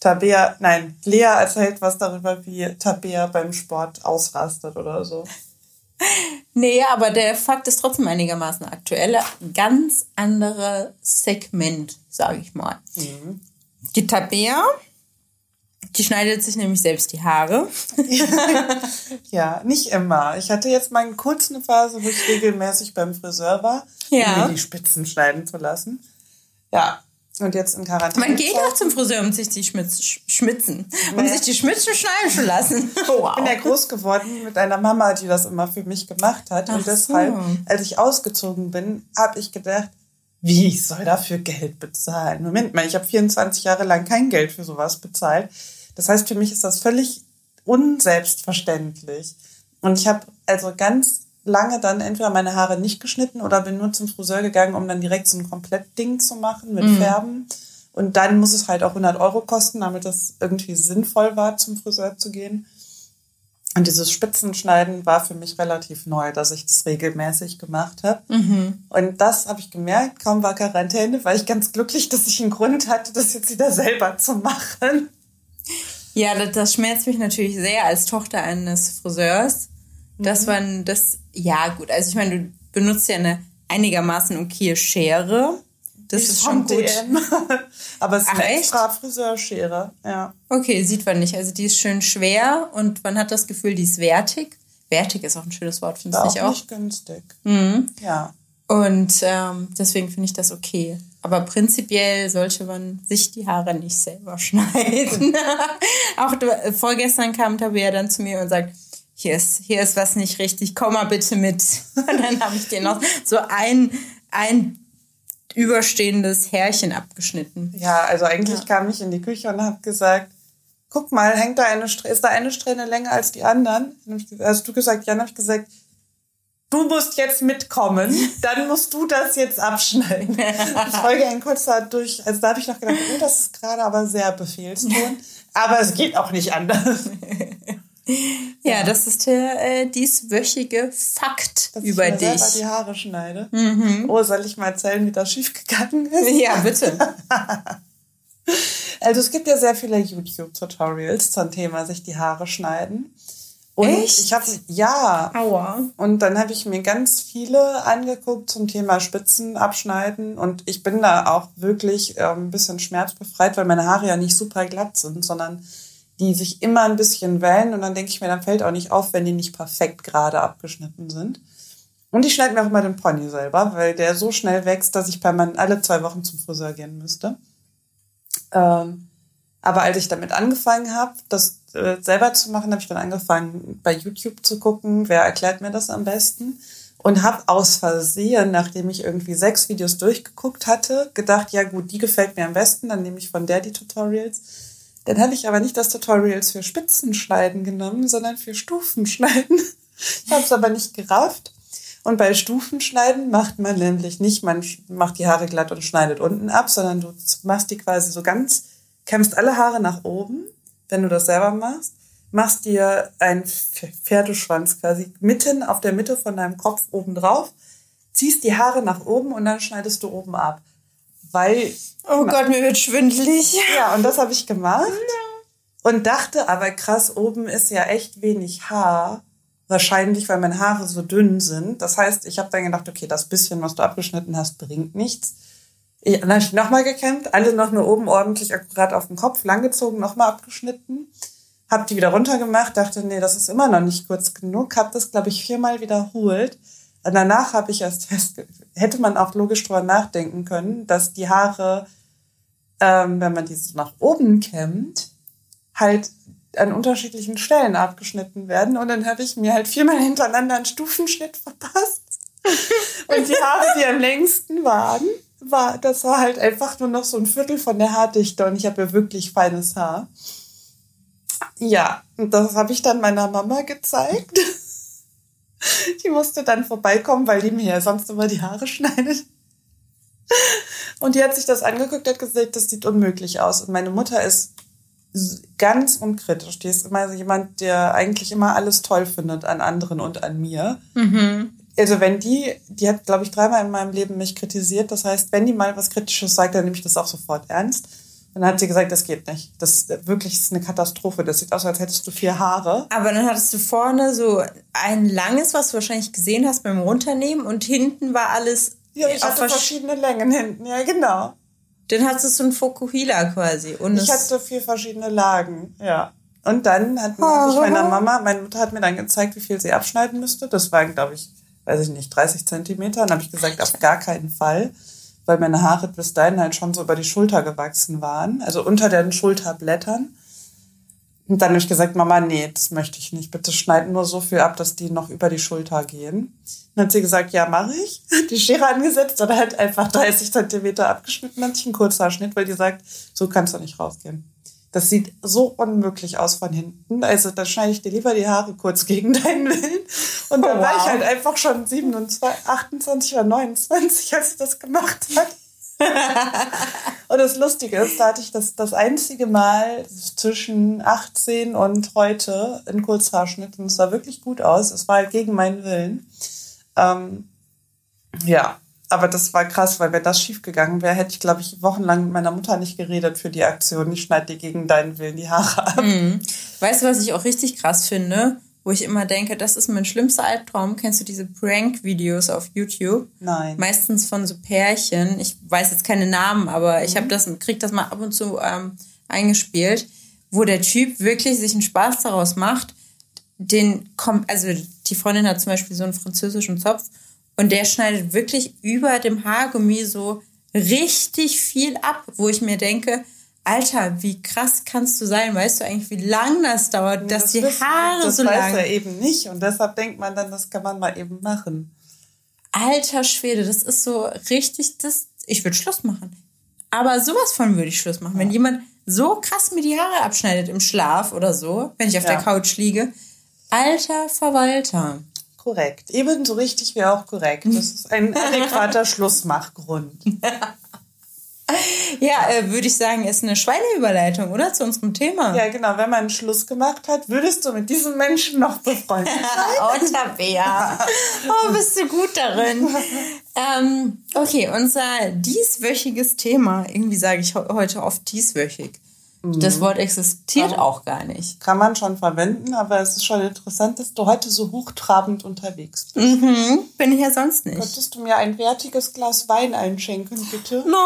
Tabea, nein, Lea erzählt was darüber, wie Tabea beim Sport ausrastet oder so. <laughs> Nee, aber der Fakt ist trotzdem einigermaßen aktuell. Ganz anderes Segment, sage ich mal. Mhm. Die Tabea, die schneidet sich nämlich selbst die Haare. <laughs> ja, nicht immer. Ich hatte jetzt mal kurz eine Phase, wo ich regelmäßig beim Friseur war, ja. um mir die Spitzen schneiden zu lassen. Ja, und jetzt in Quarantäne. Man geht auch zum Friseur, um sich die Schmitz, schmitzen, um sich die Schmitzen schneiden zu lassen. Wow. <laughs> Ich bin ja groß geworden mit einer Mama, die das immer für mich gemacht hat. Ach und deshalb, so. als ich ausgezogen bin, habe ich gedacht, wie ich soll dafür Geld bezahlen? Moment mal, ich habe 24 Jahre lang kein Geld für sowas bezahlt. Das heißt, für mich ist das völlig unselbstverständlich. Und ich habe also ganz lange dann entweder meine Haare nicht geschnitten oder bin nur zum Friseur gegangen, um dann direkt so ein Komplettding zu machen mit mhm. Färben. Und dann muss es halt auch 100 Euro kosten, damit das irgendwie sinnvoll war, zum Friseur zu gehen. Und dieses Spitzenschneiden war für mich relativ neu, dass ich das regelmäßig gemacht habe. Mhm. Und das habe ich gemerkt, kaum war Quarantäne, war ich ganz glücklich, dass ich einen Grund hatte, das jetzt wieder selber zu machen. Ja, das, das schmerzt mich natürlich sehr als Tochter eines Friseurs, dass mhm. man das ja, gut. Also ich meine, du benutzt ja eine einigermaßen okay Schere. Das ich ist schon gut. <laughs> Aber es ist Ach, eine extra Friseurschere. Ja. Okay, sieht man nicht. Also die ist schön schwer und man hat das Gefühl, die ist wertig. Wertig ist auch ein schönes Wort, finde ich auch. nicht günstig. Mhm. Ja. Und ähm, deswegen finde ich das okay. Aber prinzipiell sollte man sich die Haare nicht selber <laughs> schneiden. <laughs> auch du, äh, vorgestern kam Tabea dann zu mir und sagt, hier ist, hier ist was nicht richtig, komm mal bitte mit. <laughs> Und dann habe ich dir noch so ein, ein überstehendes Härchen abgeschnitten. Ja, also eigentlich ja. kam ich in die Küche und habe gesagt, guck mal, hängt da eine ist da eine Strähne länger als die anderen? Also du gesagt, Jan, habe ich gesagt, du musst jetzt mitkommen, dann musst du das jetzt abschneiden. Ich folge ein kurzer durch, also da habe ich noch gedacht, oh, das ist gerade aber sehr befehlston, aber es geht auch nicht anders. Ja, das ist der äh, dieswöchige Fakt Dass über ich mir dich. die Haare schneide. Mhm. Oh, soll ich mal erzählen, wie das schiefgegangen ist? Ja, bitte. <laughs> also es gibt ja sehr viele YouTube-Tutorials zum Thema sich die Haare schneiden. Und Echt? ich habe ja. Aua. Und dann habe ich mir ganz viele angeguckt zum Thema Spitzen abschneiden und ich bin da auch wirklich äh, ein bisschen schmerzbefreit, weil meine Haare ja nicht super glatt sind, sondern die sich immer ein bisschen wellen und dann denke ich mir, dann fällt auch nicht auf, wenn die nicht perfekt gerade abgeschnitten sind. Und ich schneide mir auch immer den Pony selber, weil der so schnell wächst, dass ich permanent alle zwei Wochen zum Friseur gehen müsste. Ähm, aber als ich damit angefangen habe, das äh, selber zu machen, habe ich dann angefangen, bei YouTube zu gucken, wer erklärt mir das am besten. Und habe aus Versehen, nachdem ich irgendwie sechs Videos durchgeguckt hatte, gedacht, ja gut, die gefällt mir am besten, dann nehme ich von der die Tutorials dann habe ich aber nicht das Tutorials für Spitzenschneiden genommen, sondern für Stufenschneiden. Ich habe es aber nicht gerafft. Und bei Stufenschneiden macht man nämlich nicht, man macht die Haare glatt und schneidet unten ab, sondern du machst die quasi so ganz, kämmst alle Haare nach oben, wenn du das selber machst, machst dir einen Pferdeschwanz quasi mitten auf der Mitte von deinem Kopf oben drauf, ziehst die Haare nach oben und dann schneidest du oben ab. Weil Oh Gott, mir wird schwindelig. Ja, und das habe ich gemacht. Und dachte aber, krass, oben ist ja echt wenig Haar. Wahrscheinlich, weil meine Haare so dünn sind. Das heißt, ich habe dann gedacht, okay, das bisschen, was du abgeschnitten hast, bringt nichts. Ich, dann habe ich nochmal gekämmt, alle noch nur oben ordentlich akkurat auf den Kopf, langgezogen, nochmal abgeschnitten. Hab die wieder runtergemacht, dachte, nee, das ist immer noch nicht kurz genug. Hab das, glaube ich, viermal wiederholt. Und danach habe ich erst <laughs> fest, hätte man auch logisch drüber nachdenken können, dass die Haare ähm, wenn man die so nach oben kämmt, halt an unterschiedlichen Stellen abgeschnitten werden. Und dann habe ich mir halt viermal hintereinander einen Stufenschnitt verpasst. <laughs> Und die Haare, die am längsten waren, war, das war halt einfach nur noch so ein Viertel von der Haardichte und ich habe ja wirklich feines Haar. Ja, und das habe ich dann meiner Mama gezeigt. <laughs> Die musste dann vorbeikommen, weil die mir ja sonst immer die Haare schneidet. Und die hat sich das angeguckt, hat gesagt, das sieht unmöglich aus. Und meine Mutter ist ganz unkritisch. Die ist immer jemand, der eigentlich immer alles toll findet an anderen und an mir. Mhm. Also wenn die, die hat, glaube ich, dreimal in meinem Leben mich kritisiert. Das heißt, wenn die mal was Kritisches sagt, dann nehme ich das auch sofort ernst. dann hat sie gesagt, das geht nicht. Das ist wirklich ist eine Katastrophe. Das sieht aus, als hättest du vier Haare. Aber dann hattest du vorne so ein langes, was du wahrscheinlich gesehen hast beim Runternehmen und hinten war alles Ja, ich hatte vers- verschiedene Längen hinten. Ja, genau. Dann hattest du so ein Fokuhila quasi. Und Ich hatte vier verschiedene Lagen, ja. Und dann hat ich meiner Mama, meine Mutter hat mir dann gezeigt, wie viel sie abschneiden müsste. Das waren, glaube ich, weiß ich nicht, 30 Zentimeter. Und dann habe ich gesagt, auf gar keinen Fall, weil meine Haare bis dahin halt schon so über die Schulter gewachsen waren, also unter den Schulterblättern. Und dann habe ich gesagt, Mama, nee, das möchte ich nicht. Bitte schneid nur so viel ab, dass die noch über die Schulter gehen. Dann hat sie gesagt, ja, mache ich. Die Schere angesetzt und halt einfach 30 Zentimeter abgeschnitten. Dann hatte ich einen Kurzhaarschnitt, weil die sagt, so kannst du nicht rausgehen. Das sieht so unmöglich aus von hinten. Also da schneide ich dir lieber die Haare kurz gegen deinen Willen. Und dann Oh, war ich wow. halt einfach schon 27, 28 oder 29, als sie das gemacht hat. <laughs> und das Lustige ist, da hatte ich das, das einzige Mal zwischen 18 und heute einen Kurzhaarschnitt und es sah wirklich gut aus. Es war halt gegen meinen Willen. Ähm, ja, aber das war krass, weil wenn das schiefgegangen wäre, hätte ich, glaube ich, wochenlang mit meiner Mutter nicht geredet für die Aktion. Ich schneide dir gegen deinen Willen die Haare ab. Weißt du, was ich auch richtig krass finde? Wo ich immer denke, das ist mein schlimmster Albtraum. Kennst du diese Prank-Videos auf YouTube? Nein. Meistens von so Pärchen. Ich weiß jetzt keine Namen, aber ich habe das, krieg das mal ab und zu ähm, eingespielt, wo der Typ wirklich sich einen Spaß daraus macht. Den kommt, also die Freundin hat zum Beispiel so einen französischen Zopf und der schneidet wirklich über dem Haargummi so richtig viel ab, wo ich mir denke, Alter, wie krass kannst du sein? Weißt du eigentlich, wie lang das dauert, dass die wissen- Haare das so weiß lang er eben nicht. Und deshalb denkt man dann, das kann man mal eben machen. Alter Schwede, das ist so richtig, das, ich würde Schluss machen. Aber sowas von würde ich Schluss machen. Wenn jemand so krass mir die Haare abschneidet im Schlaf oder so, wenn ich auf Ja. der Couch liege, alter Verwalter. Korrekt. Ebenso richtig wie auch korrekt. Das ist ein adäquater <laughs> Schlussmachgrund. <laughs> Ja, äh, würde ich sagen, ist eine Schweineüberleitung, oder? Zu unserem Thema. Ja, genau. Wenn man einen Schluss gemacht hat, würdest du mit diesem Menschen noch befreundet <laughs> sein? Oh, Tabea. Oh, bist du gut darin. ähm, okay, unser dieswöchiges Thema. Irgendwie sage ich he- heute oft dieswöchig. Das Wort existiert auch gar nicht. Kann man schon verwenden, aber es ist schon interessant, dass du heute so hochtrabend unterwegs bist. Mhm, bin ich ja sonst nicht. Könntest du mir ein wertiges Glas Wein einschenken, bitte? No.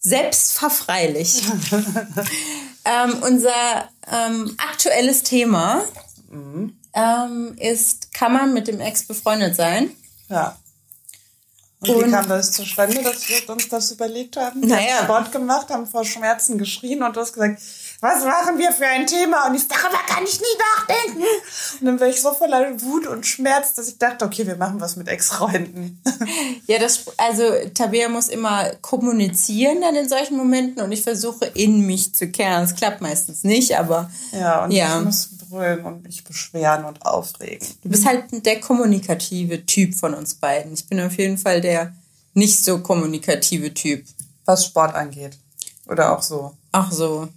Selbstverfreilich. ähm, unser ähm, aktuelles Thema ähm, ist, kann man mit dem Ex befreundet sein? Ja. Und, wie Und- kam das zustande, dass wir uns das überlegt haben? Wir Naja. haben Sport gemacht, haben vor Schmerzen geschrien und du hast gesagt, was machen wir für ein Thema? Und ich darüber kann ich nie nachdenken. Und dann war ich so voller Wut und Schmerz, dass ich dachte, okay, wir machen was mit Ex-Freunden. <laughs> Ja, das, also Tabea muss immer kommunizieren dann in solchen Momenten und ich versuche in mich zu kehren. Es klappt meistens nicht, aber Ja, und Ja. ich muss brüllen und mich beschweren und aufregen. du bist halt der kommunikative Typ von uns beiden. Ich bin auf jeden Fall der nicht so kommunikative Typ. Was Sport angeht. Oder auch so. Ach so.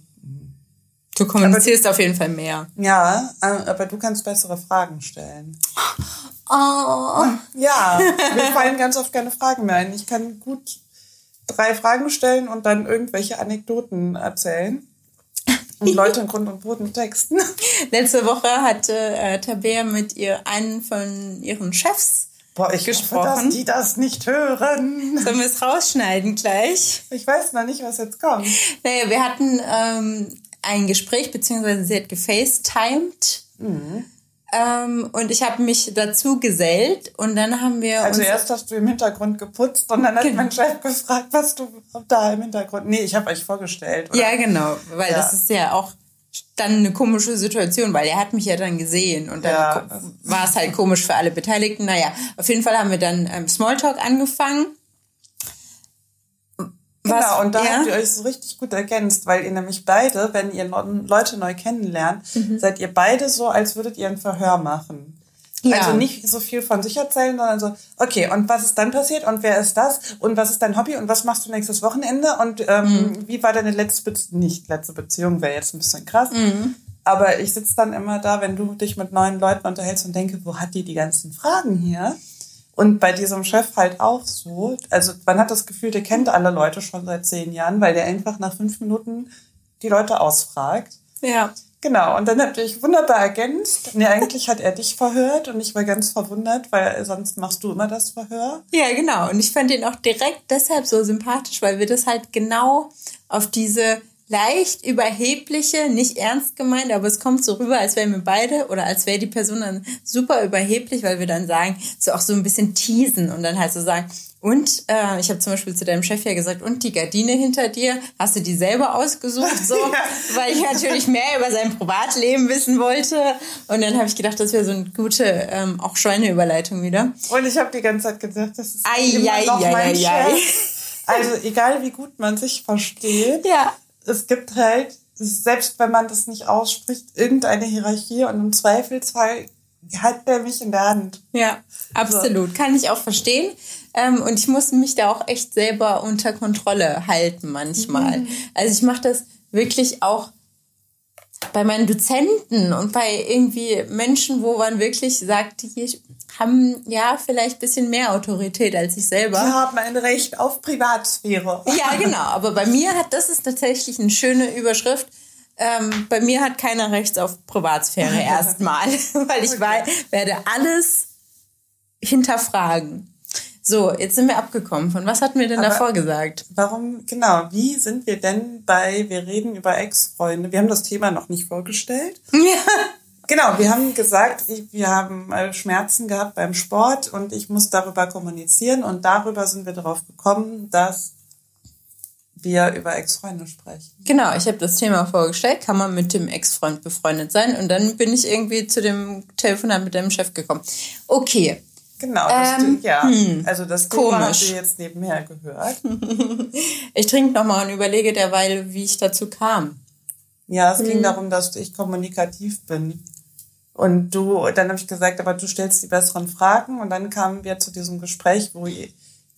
Du kommunizierst auf jeden Fall mehr. Ja, äh, aber du kannst bessere Fragen stellen. Oh. Ja, mir fallen ganz oft keine Fragen mehr ein. Ich kann gut drei Fragen stellen und dann irgendwelche Anekdoten erzählen. Und Leute in Grund und Boden texten. <laughs> Letzte Woche hatte äh, Tabea mit ihr einen von ihren Chefs. Boah, ich Gesprochen. hoffe, dass die das nicht hören. Sollen wir es rausschneiden gleich? Ich weiß noch nicht, was jetzt kommt. Naja, wir hatten ähm, ein Gespräch, beziehungsweise sie hat gefacetimed. Ähm, und ich habe mich dazu gesellt und dann haben wir Also uns... erst hast du im Hintergrund geputzt und dann hat Genau. mein Chef gefragt, was du da im Hintergrund... Nee, ich habe euch vorgestellt. Oder? Ja, genau, weil Ja. das ist ja auch dann eine komische Situation, weil er hat mich ja dann gesehen und dann Ja. war es halt komisch für alle Beteiligten. Naja, auf jeden Fall haben wir dann ähm, Smalltalk angefangen. Genau, und da ja? habt ihr euch so richtig gut ergänzt, weil ihr nämlich beide, wenn ihr Leute neu kennenlernt, Mhm. seid ihr beide so, als würdet ihr ein Verhör machen. Ja. Also nicht so viel von sich erzählen, sondern so, okay, und was ist dann passiert und wer ist das und was ist dein Hobby und was machst du nächstes Wochenende und ähm, Mhm. wie war deine letzte Beziehung, nicht letzte Beziehung, wäre jetzt ein bisschen krass, Mhm. aber ich sitze dann immer da, wenn du dich mit neuen Leuten unterhältst und denke, wo hat die die ganzen Fragen hier? Und bei diesem Chef halt auch so. Also man hat das Gefühl, der kennt alle Leute schon seit zehn Jahren, weil der einfach nach fünf Minuten die Leute ausfragt. Ja. Genau, und dann habt ihr euch wunderbar ergänzt. Nee, eigentlich hat er dich verhört und ich war ganz verwundert, weil sonst machst du immer das Verhör. Ja, genau. Und ich fand ihn auch direkt deshalb so sympathisch, weil wir das halt genau auf diese leicht überhebliche, nicht ernst gemeint, aber es kommt so rüber, als wären wir beide oder als wäre die Person dann super überheblich, weil wir dann sagen, so auch so ein bisschen teasen und dann halt so sagen, und äh, ich habe zum Beispiel zu deinem Chef ja gesagt, und die Gardine hinter dir, hast du die selber ausgesucht? So, <laughs> ja. weil ich natürlich mehr über sein Privatleben wissen wollte. Und dann habe ich gedacht, das wäre so eine gute, ähm, auch Schweineüberleitung wieder. Und ich habe die ganze Zeit gedacht, das ist ei, immer ei, noch ei, mein Chef. <laughs> Also egal wie gut man sich versteht, ja. Es gibt halt, selbst wenn man das nicht ausspricht, irgendeine Hierarchie und im Zweifelsfall hat der mich in der Hand. Ja, absolut. So. Kann ich auch verstehen. Ähm, und ich muss mich da auch echt selber unter Kontrolle halten manchmal. Mhm. Also ich mache das wirklich auch bei meinen Dozenten und bei irgendwie Menschen, wo man wirklich sagt, die haben ja vielleicht ein bisschen mehr Autorität als ich selber. Die haben ein Recht auf Privatsphäre. Ja, genau. Aber bei mir hat, das ist tatsächlich eine schöne Überschrift. Ähm, bei mir hat keiner Recht auf Privatsphäre <laughs> erstmal, weil ich okay. werde alles hinterfragen. So, jetzt sind wir abgekommen. Von was hatten wir denn Aber davor gesagt? Warum, genau, wie sind wir denn bei, wir reden über Ex-Freunde. Wir haben das Thema noch nicht vorgestellt. <laughs> Ja. Genau, wir haben gesagt, wir haben Schmerzen gehabt beim Sport und ich muss darüber kommunizieren und darüber sind wir darauf gekommen, dass wir über Ex-Freunde sprechen. Genau, ich habe das Thema vorgestellt, kann man mit dem Ex-Freund befreundet sein und dann bin ich irgendwie zu dem Telefonat mit dem Chef gekommen. Okay, Genau, das, ähm, ja. Hm, also das Thema habt ihr jetzt nebenher gehört. <laughs> ich trinke nochmal und überlege derweil, wie ich dazu kam. Ja, es hm. ging darum, dass ich kommunikativ bin. Und du, dann habe ich gesagt, aber du stellst die besseren Fragen. Und dann kamen wir zu diesem Gespräch, wo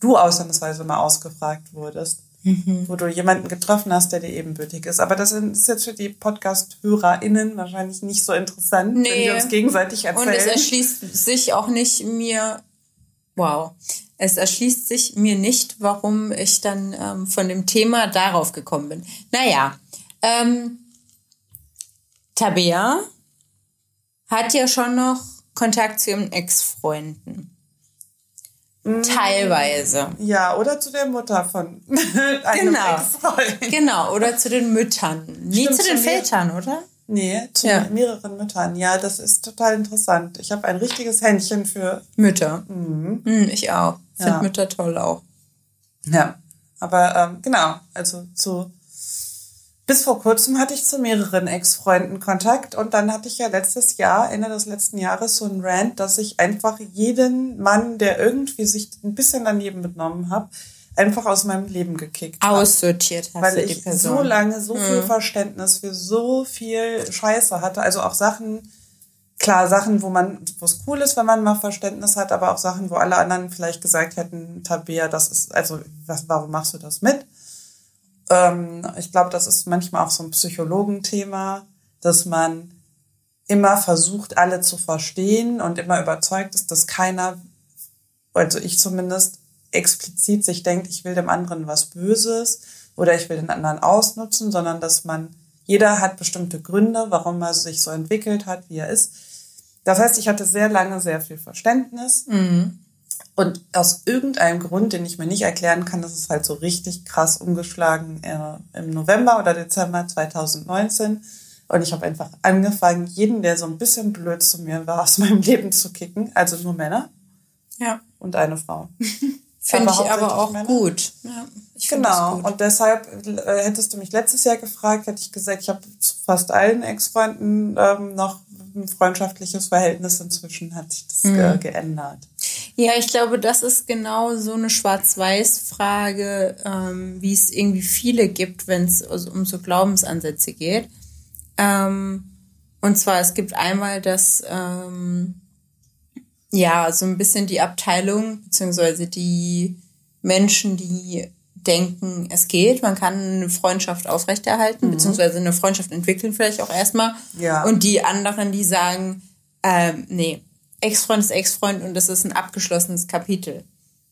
du ausnahmsweise mal ausgefragt wurdest. Mhm. Wo du jemanden getroffen hast, der dir ebenbürtig ist. Aber das ist jetzt für die Podcast-HörerInnen wahrscheinlich nicht so interessant, nee. wenn wir uns gegenseitig erzählen. Und es erschließt sich auch nicht mir, wow, es erschließt sich mir nicht, warum ich dann ähm, von dem Thema darauf gekommen bin. Naja, ähm, Tabea hat ja schon noch Kontakt zu ihren Ex-Freunden. Mm. Teilweise. Ja, oder zu der Mutter von <laughs> einem genau. Genau, oder zu den Müttern. Nie Stimmt, zu den Vätern, oder? Nee, zu ja. mehreren Müttern. Ja, das ist total interessant. Ich habe ein richtiges Händchen für Mütter. Mhm. Mhm, ich auch. Finde ja. Mütter toll auch. Ja, aber ähm, genau, also zu bis vor kurzem hatte ich zu mehreren Ex-Freunden Kontakt und dann hatte ich ja letztes Jahr, Ende des letzten Jahres, so ein Rant, dass ich einfach jeden Mann, der irgendwie sich ein bisschen daneben benommen hat, einfach aus meinem Leben gekickt habe. Aussortiert hast weil du die ich so lange so viel mhm. Verständnis für so viel Scheiße hatte, also auch Sachen, klar, Sachen, wo man, wo es cool ist, wenn man mal Verständnis hat, aber auch Sachen, wo alle anderen vielleicht gesagt hätten, Tabea, das ist, also, was, warum machst du das mit? Ähm, ich glaube, das ist manchmal auch so ein Psychologenthema, dass man immer versucht, alle zu verstehen und immer überzeugt ist, dass keiner, also ich zumindest, explizit sich denkt, ich will dem anderen was Böses oder ich will den anderen ausnutzen, sondern dass man, jeder hat bestimmte Gründe, warum er sich so entwickelt hat, wie er ist. Das heißt, ich hatte sehr lange sehr viel Verständnis. Mhm. Und aus irgendeinem Grund, den ich mir nicht erklären kann, das ist halt so richtig krass umgeschlagen äh, im November oder Dezember 2019. Und ich habe einfach angefangen, jeden, der so ein bisschen blöd zu mir war, aus <laughs> meinem Leben zu kicken. Also nur Männer. Ja. Und eine Frau. <laughs> Finde ich aber auch Männer. gut. Ja, genau. Gut. Und deshalb äh, hättest du mich letztes Jahr gefragt, hätte ich gesagt, ich habe zu fast allen Ex-Freunden ähm, noch ein freundschaftliches Verhältnis. Inzwischen hat sich das mhm. äh, geändert. Ja, ich glaube, das ist genau so eine Schwarz-Weiß-Frage, ähm, wie es irgendwie viele gibt, wenn es also um so Glaubensansätze geht. Ähm, und zwar, es gibt einmal das, ähm, ja, so ein bisschen die Abteilung, beziehungsweise die Menschen, die denken, es geht, man kann eine Freundschaft aufrechterhalten, mhm. beziehungsweise eine Freundschaft entwickeln vielleicht auch erstmal. Ja. Und die anderen, die sagen, ähm, nee, Ex-Freund ist Ex-Freund und das ist ein abgeschlossenes Kapitel.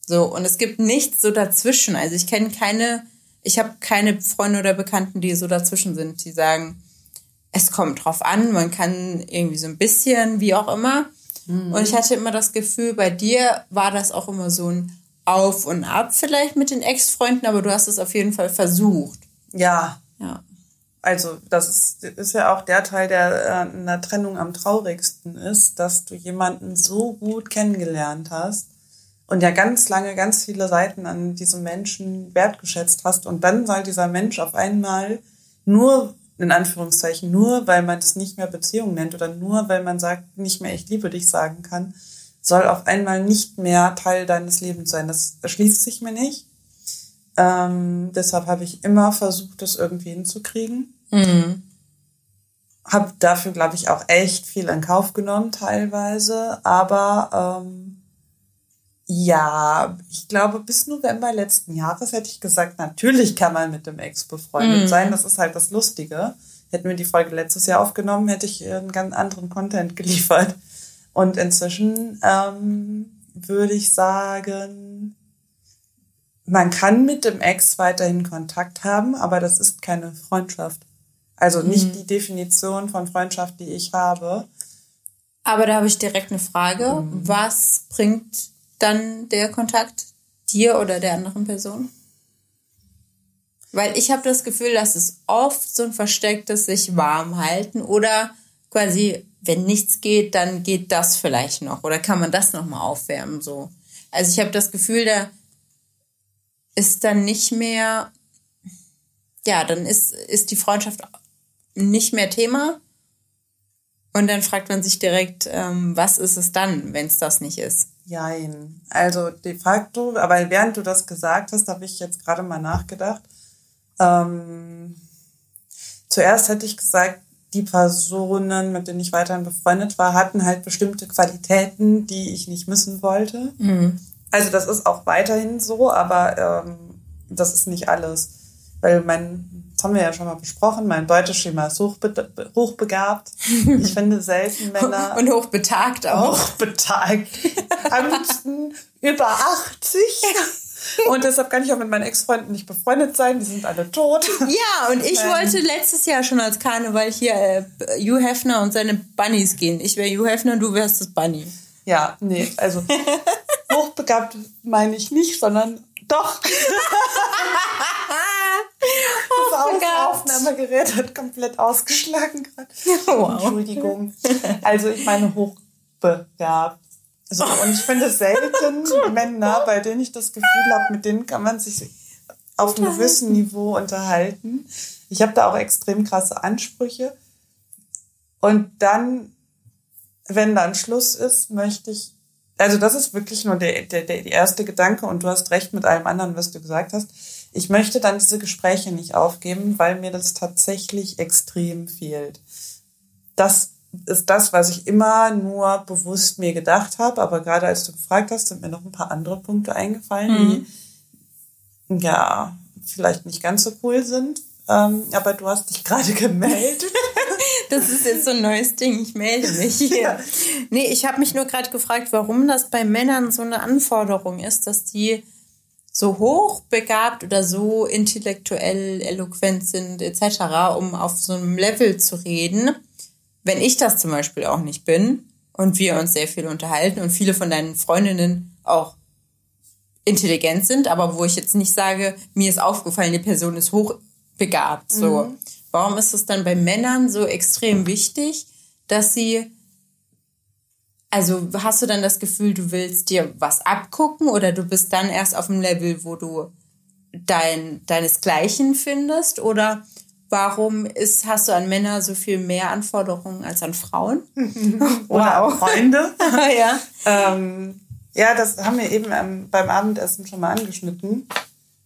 So, und es gibt nichts so dazwischen. Also ich kenne keine, ich habe keine Freunde oder Bekannten, die so dazwischen sind, die sagen, es kommt drauf an, man kann irgendwie so ein bisschen, wie auch immer. Mhm. Und ich hatte immer das Gefühl, bei dir war das auch immer so ein Auf und Ab vielleicht mit den Ex-Freunden, aber du hast es auf jeden Fall versucht. Ja. Ja. Also das ist, ist ja auch der Teil, der in der Trennung am traurigsten ist, dass du jemanden so gut kennengelernt hast und ja ganz lange ganz viele Seiten an diesem Menschen wertgeschätzt hast und dann soll dieser Mensch auf einmal nur in Anführungszeichen, nur weil man das nicht mehr Beziehung nennt oder nur weil man sagt, nicht mehr ich liebe dich sagen kann, soll auf einmal nicht mehr Teil deines Lebens sein. Das erschließt sich mir nicht. Ähm, deshalb habe ich immer versucht, das irgendwie hinzukriegen. Mhm. Habe dafür, glaube ich, auch echt viel in Kauf genommen teilweise. Aber ähm, ja, ich glaube, bis November letzten Jahres hätte ich gesagt, natürlich kann man mit dem Ex befreundet mm. sein. Das ist halt das Lustige. Hätten wir die Folge letztes Jahr aufgenommen, hätte ich einen ganz anderen Content <laughs> geliefert. Und inzwischen ähm, würde ich sagen, man kann mit dem Ex weiterhin Kontakt haben, aber das ist keine Freundschaft. Also nicht mm. die Definition von Freundschaft, die ich habe. Aber da habe ich direkt eine Frage. Mm. Was bringt dann der Kontakt dir oder der anderen Person? Weil ich habe das Gefühl, dass es oft so ein verstecktes sich warm halten oder quasi, wenn nichts geht, dann geht das vielleicht noch oder kann man das noch mal aufwärmen so. Also ich habe das Gefühl, da ist dann nicht mehr, ja, dann ist ist die Freundschaft nicht mehr Thema und dann fragt man sich direkt, ähm, was ist es dann, wenn es das nicht ist? Jein. Also de facto, aber während du das gesagt hast, habe ich jetzt gerade mal nachgedacht. Ähm, zuerst hätte ich gesagt, die Personen, mit denen ich weiterhin befreundet war, hatten halt bestimmte Qualitäten, die ich nicht missen wollte. Mhm. Also das ist auch weiterhin so, aber ähm, das ist nicht alles. Weil mein das haben wir ja schon mal besprochen, mein Beuteschema ist hochbe hochbegabt. Ich finde selten Männer. <laughs> Und hochbetagt auch. Hochbetagt. Am liebsten über 80. Und deshalb kann ich auch mit meinen Ex-Freunden nicht befreundet sein, die sind alle tot. Ja, und ich ähm. wollte letztes Jahr schon als Karneval hier äh, Hugh Hefner und seine Bunnies gehen. Ich wäre Hugh Hefner und du wärst das Bunny. Ja, nee, also <laughs> hochbegabt meine ich nicht, sondern doch. <laughs> Oh das Aufnahmegerät hat komplett ausgeschlagen gerade. Wow. Entschuldigung. Also ich meine hochbegabt. Also, und ich finde selten <laughs> Männer, bei denen ich das Gefühl habe, mit denen kann man sich auf einem gewissen Niveau unterhalten. Ich habe da auch extrem krasse Ansprüche. Und dann, wenn dann Schluss ist, möchte ich, also das ist wirklich nur der, der, der erste Gedanke und du hast recht mit allem anderen, was du gesagt hast ich möchte dann diese Gespräche nicht aufgeben, weil mir das tatsächlich extrem fehlt. Das ist das, was ich immer nur bewusst mir gedacht habe, aber gerade als du gefragt hast, sind mir noch ein paar andere Punkte eingefallen, mhm. die ja vielleicht nicht ganz so cool sind. Ähm, aber du hast dich gerade <laughs> gemeldet. <laughs> Das ist jetzt so ein neues Ding. Ich melde mich hier. Ja. Nee, ich habe mich nur gerade gefragt, warum das bei Männern so eine Anforderung ist, dass die so hochbegabt oder so intellektuell eloquent sind etc., um auf so einem Level zu reden. Wenn ich das zum Beispiel auch nicht bin und wir uns sehr viel unterhalten und viele von deinen Freundinnen auch intelligent sind, aber wo ich jetzt nicht sage, mir ist aufgefallen, die Person ist hochbegabt. So, mhm. warum ist es dann bei Männern so extrem wichtig, dass sie also hast du dann das Gefühl, du willst dir was abgucken oder du bist dann erst auf dem Level, wo du dein, deinesgleichen findest? Oder warum ist, hast du an Männer so viel mehr Anforderungen als an Frauen? <laughs> oder <laughs> auch Freunde. <laughs> ja. Ähm, ja, das haben wir eben ähm, beim Abendessen schon mal angeschnitten.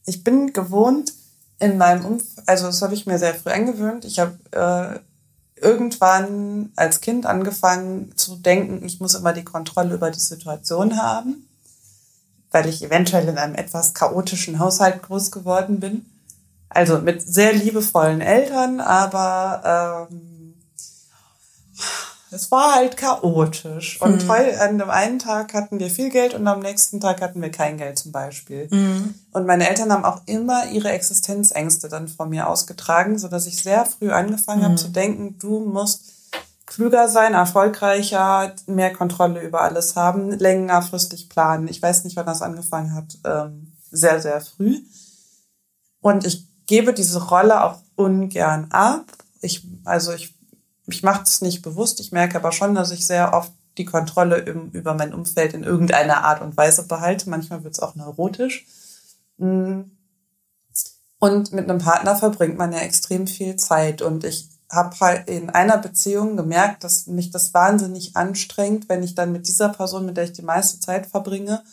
Ich bin gewohnt in meinem Umfeld, also das habe ich mir sehr früh angewöhnt. Ich habe äh, irgendwann als Kind angefangen zu denken, ich muss immer die Kontrolle über die Situation haben, weil ich eventuell in einem etwas chaotischen Haushalt groß geworden bin. Also mit sehr liebevollen Eltern, aber ähm, es war halt chaotisch. Und mhm. an dem einen Tag hatten wir viel Geld und am nächsten Tag hatten wir kein Geld zum Beispiel. Mhm. Und meine Eltern haben auch immer ihre Existenzängste dann vor mir ausgetragen, so dass ich sehr früh angefangen mhm. habe zu denken, du musst klüger sein, erfolgreicher, mehr Kontrolle über alles haben, längerfristig planen. Ich weiß nicht, wann das angefangen hat. Ähm, sehr, sehr früh. Und ich gebe diese Rolle auch ungern ab. Ich, also ich ich mache es nicht bewusst, ich merke aber schon, dass ich sehr oft die Kontrolle im, über mein Umfeld in irgendeiner Art und Weise behalte. Manchmal wird es auch neurotisch. Mm. Und mit einem Partner verbringt man ja extrem viel Zeit. Und ich habe halt in einer Beziehung gemerkt, dass mich das wahnsinnig anstrengt, wenn ich dann mit dieser Person, mit der ich die meiste Zeit verbringe,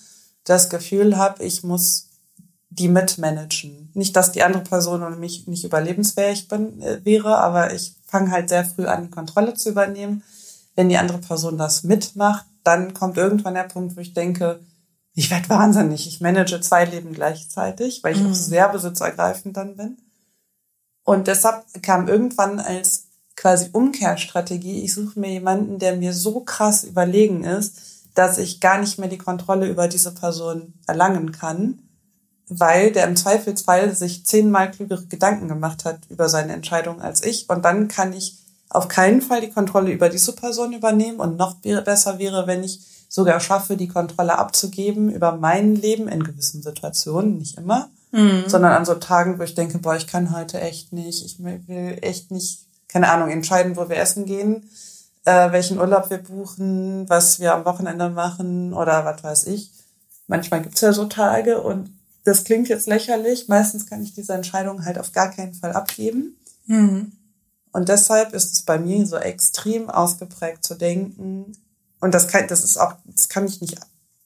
das Gefühl habe, ich muss die mitmanagen. Nicht, dass die andere Person ohne mich nicht überlebensfähig bin, äh, wäre, aber ich fange halt sehr früh an, die Kontrolle zu übernehmen. Wenn die andere Person das mitmacht, dann kommt irgendwann der Punkt, wo ich denke, ich werde wahnsinnig. Ich manage zwei Leben gleichzeitig, weil ich mhm. auch sehr besitzergreifend dann bin. Und deshalb kam irgendwann als quasi Umkehrstrategie, ich suche mir jemanden, der mir so krass überlegen ist, dass ich gar nicht mehr die Kontrolle über diese Person erlangen kann, weil der im Zweifelsfall sich zehnmal klügere Gedanken gemacht hat über seine Entscheidung als ich. Und dann kann ich auf keinen Fall die Kontrolle über diese Person übernehmen. Und noch besser wäre, wenn ich sogar schaffe, die Kontrolle abzugeben über mein Leben in gewissen Situationen, nicht immer, mhm. sondern an so Tagen, wo ich denke, boah, ich kann heute echt nicht, ich will echt nicht, keine Ahnung, entscheiden, wo wir essen gehen, äh, welchen Urlaub wir buchen, was wir am Wochenende machen oder was weiß ich. Manchmal gibt's ja so Tage und das klingt jetzt lächerlich. Meistens kann ich diese Entscheidung halt auf gar keinen Fall abgeben. Mhm. Und deshalb ist es bei mir so extrem ausgeprägt zu denken. Und das kann, das ist auch, das kann ich nicht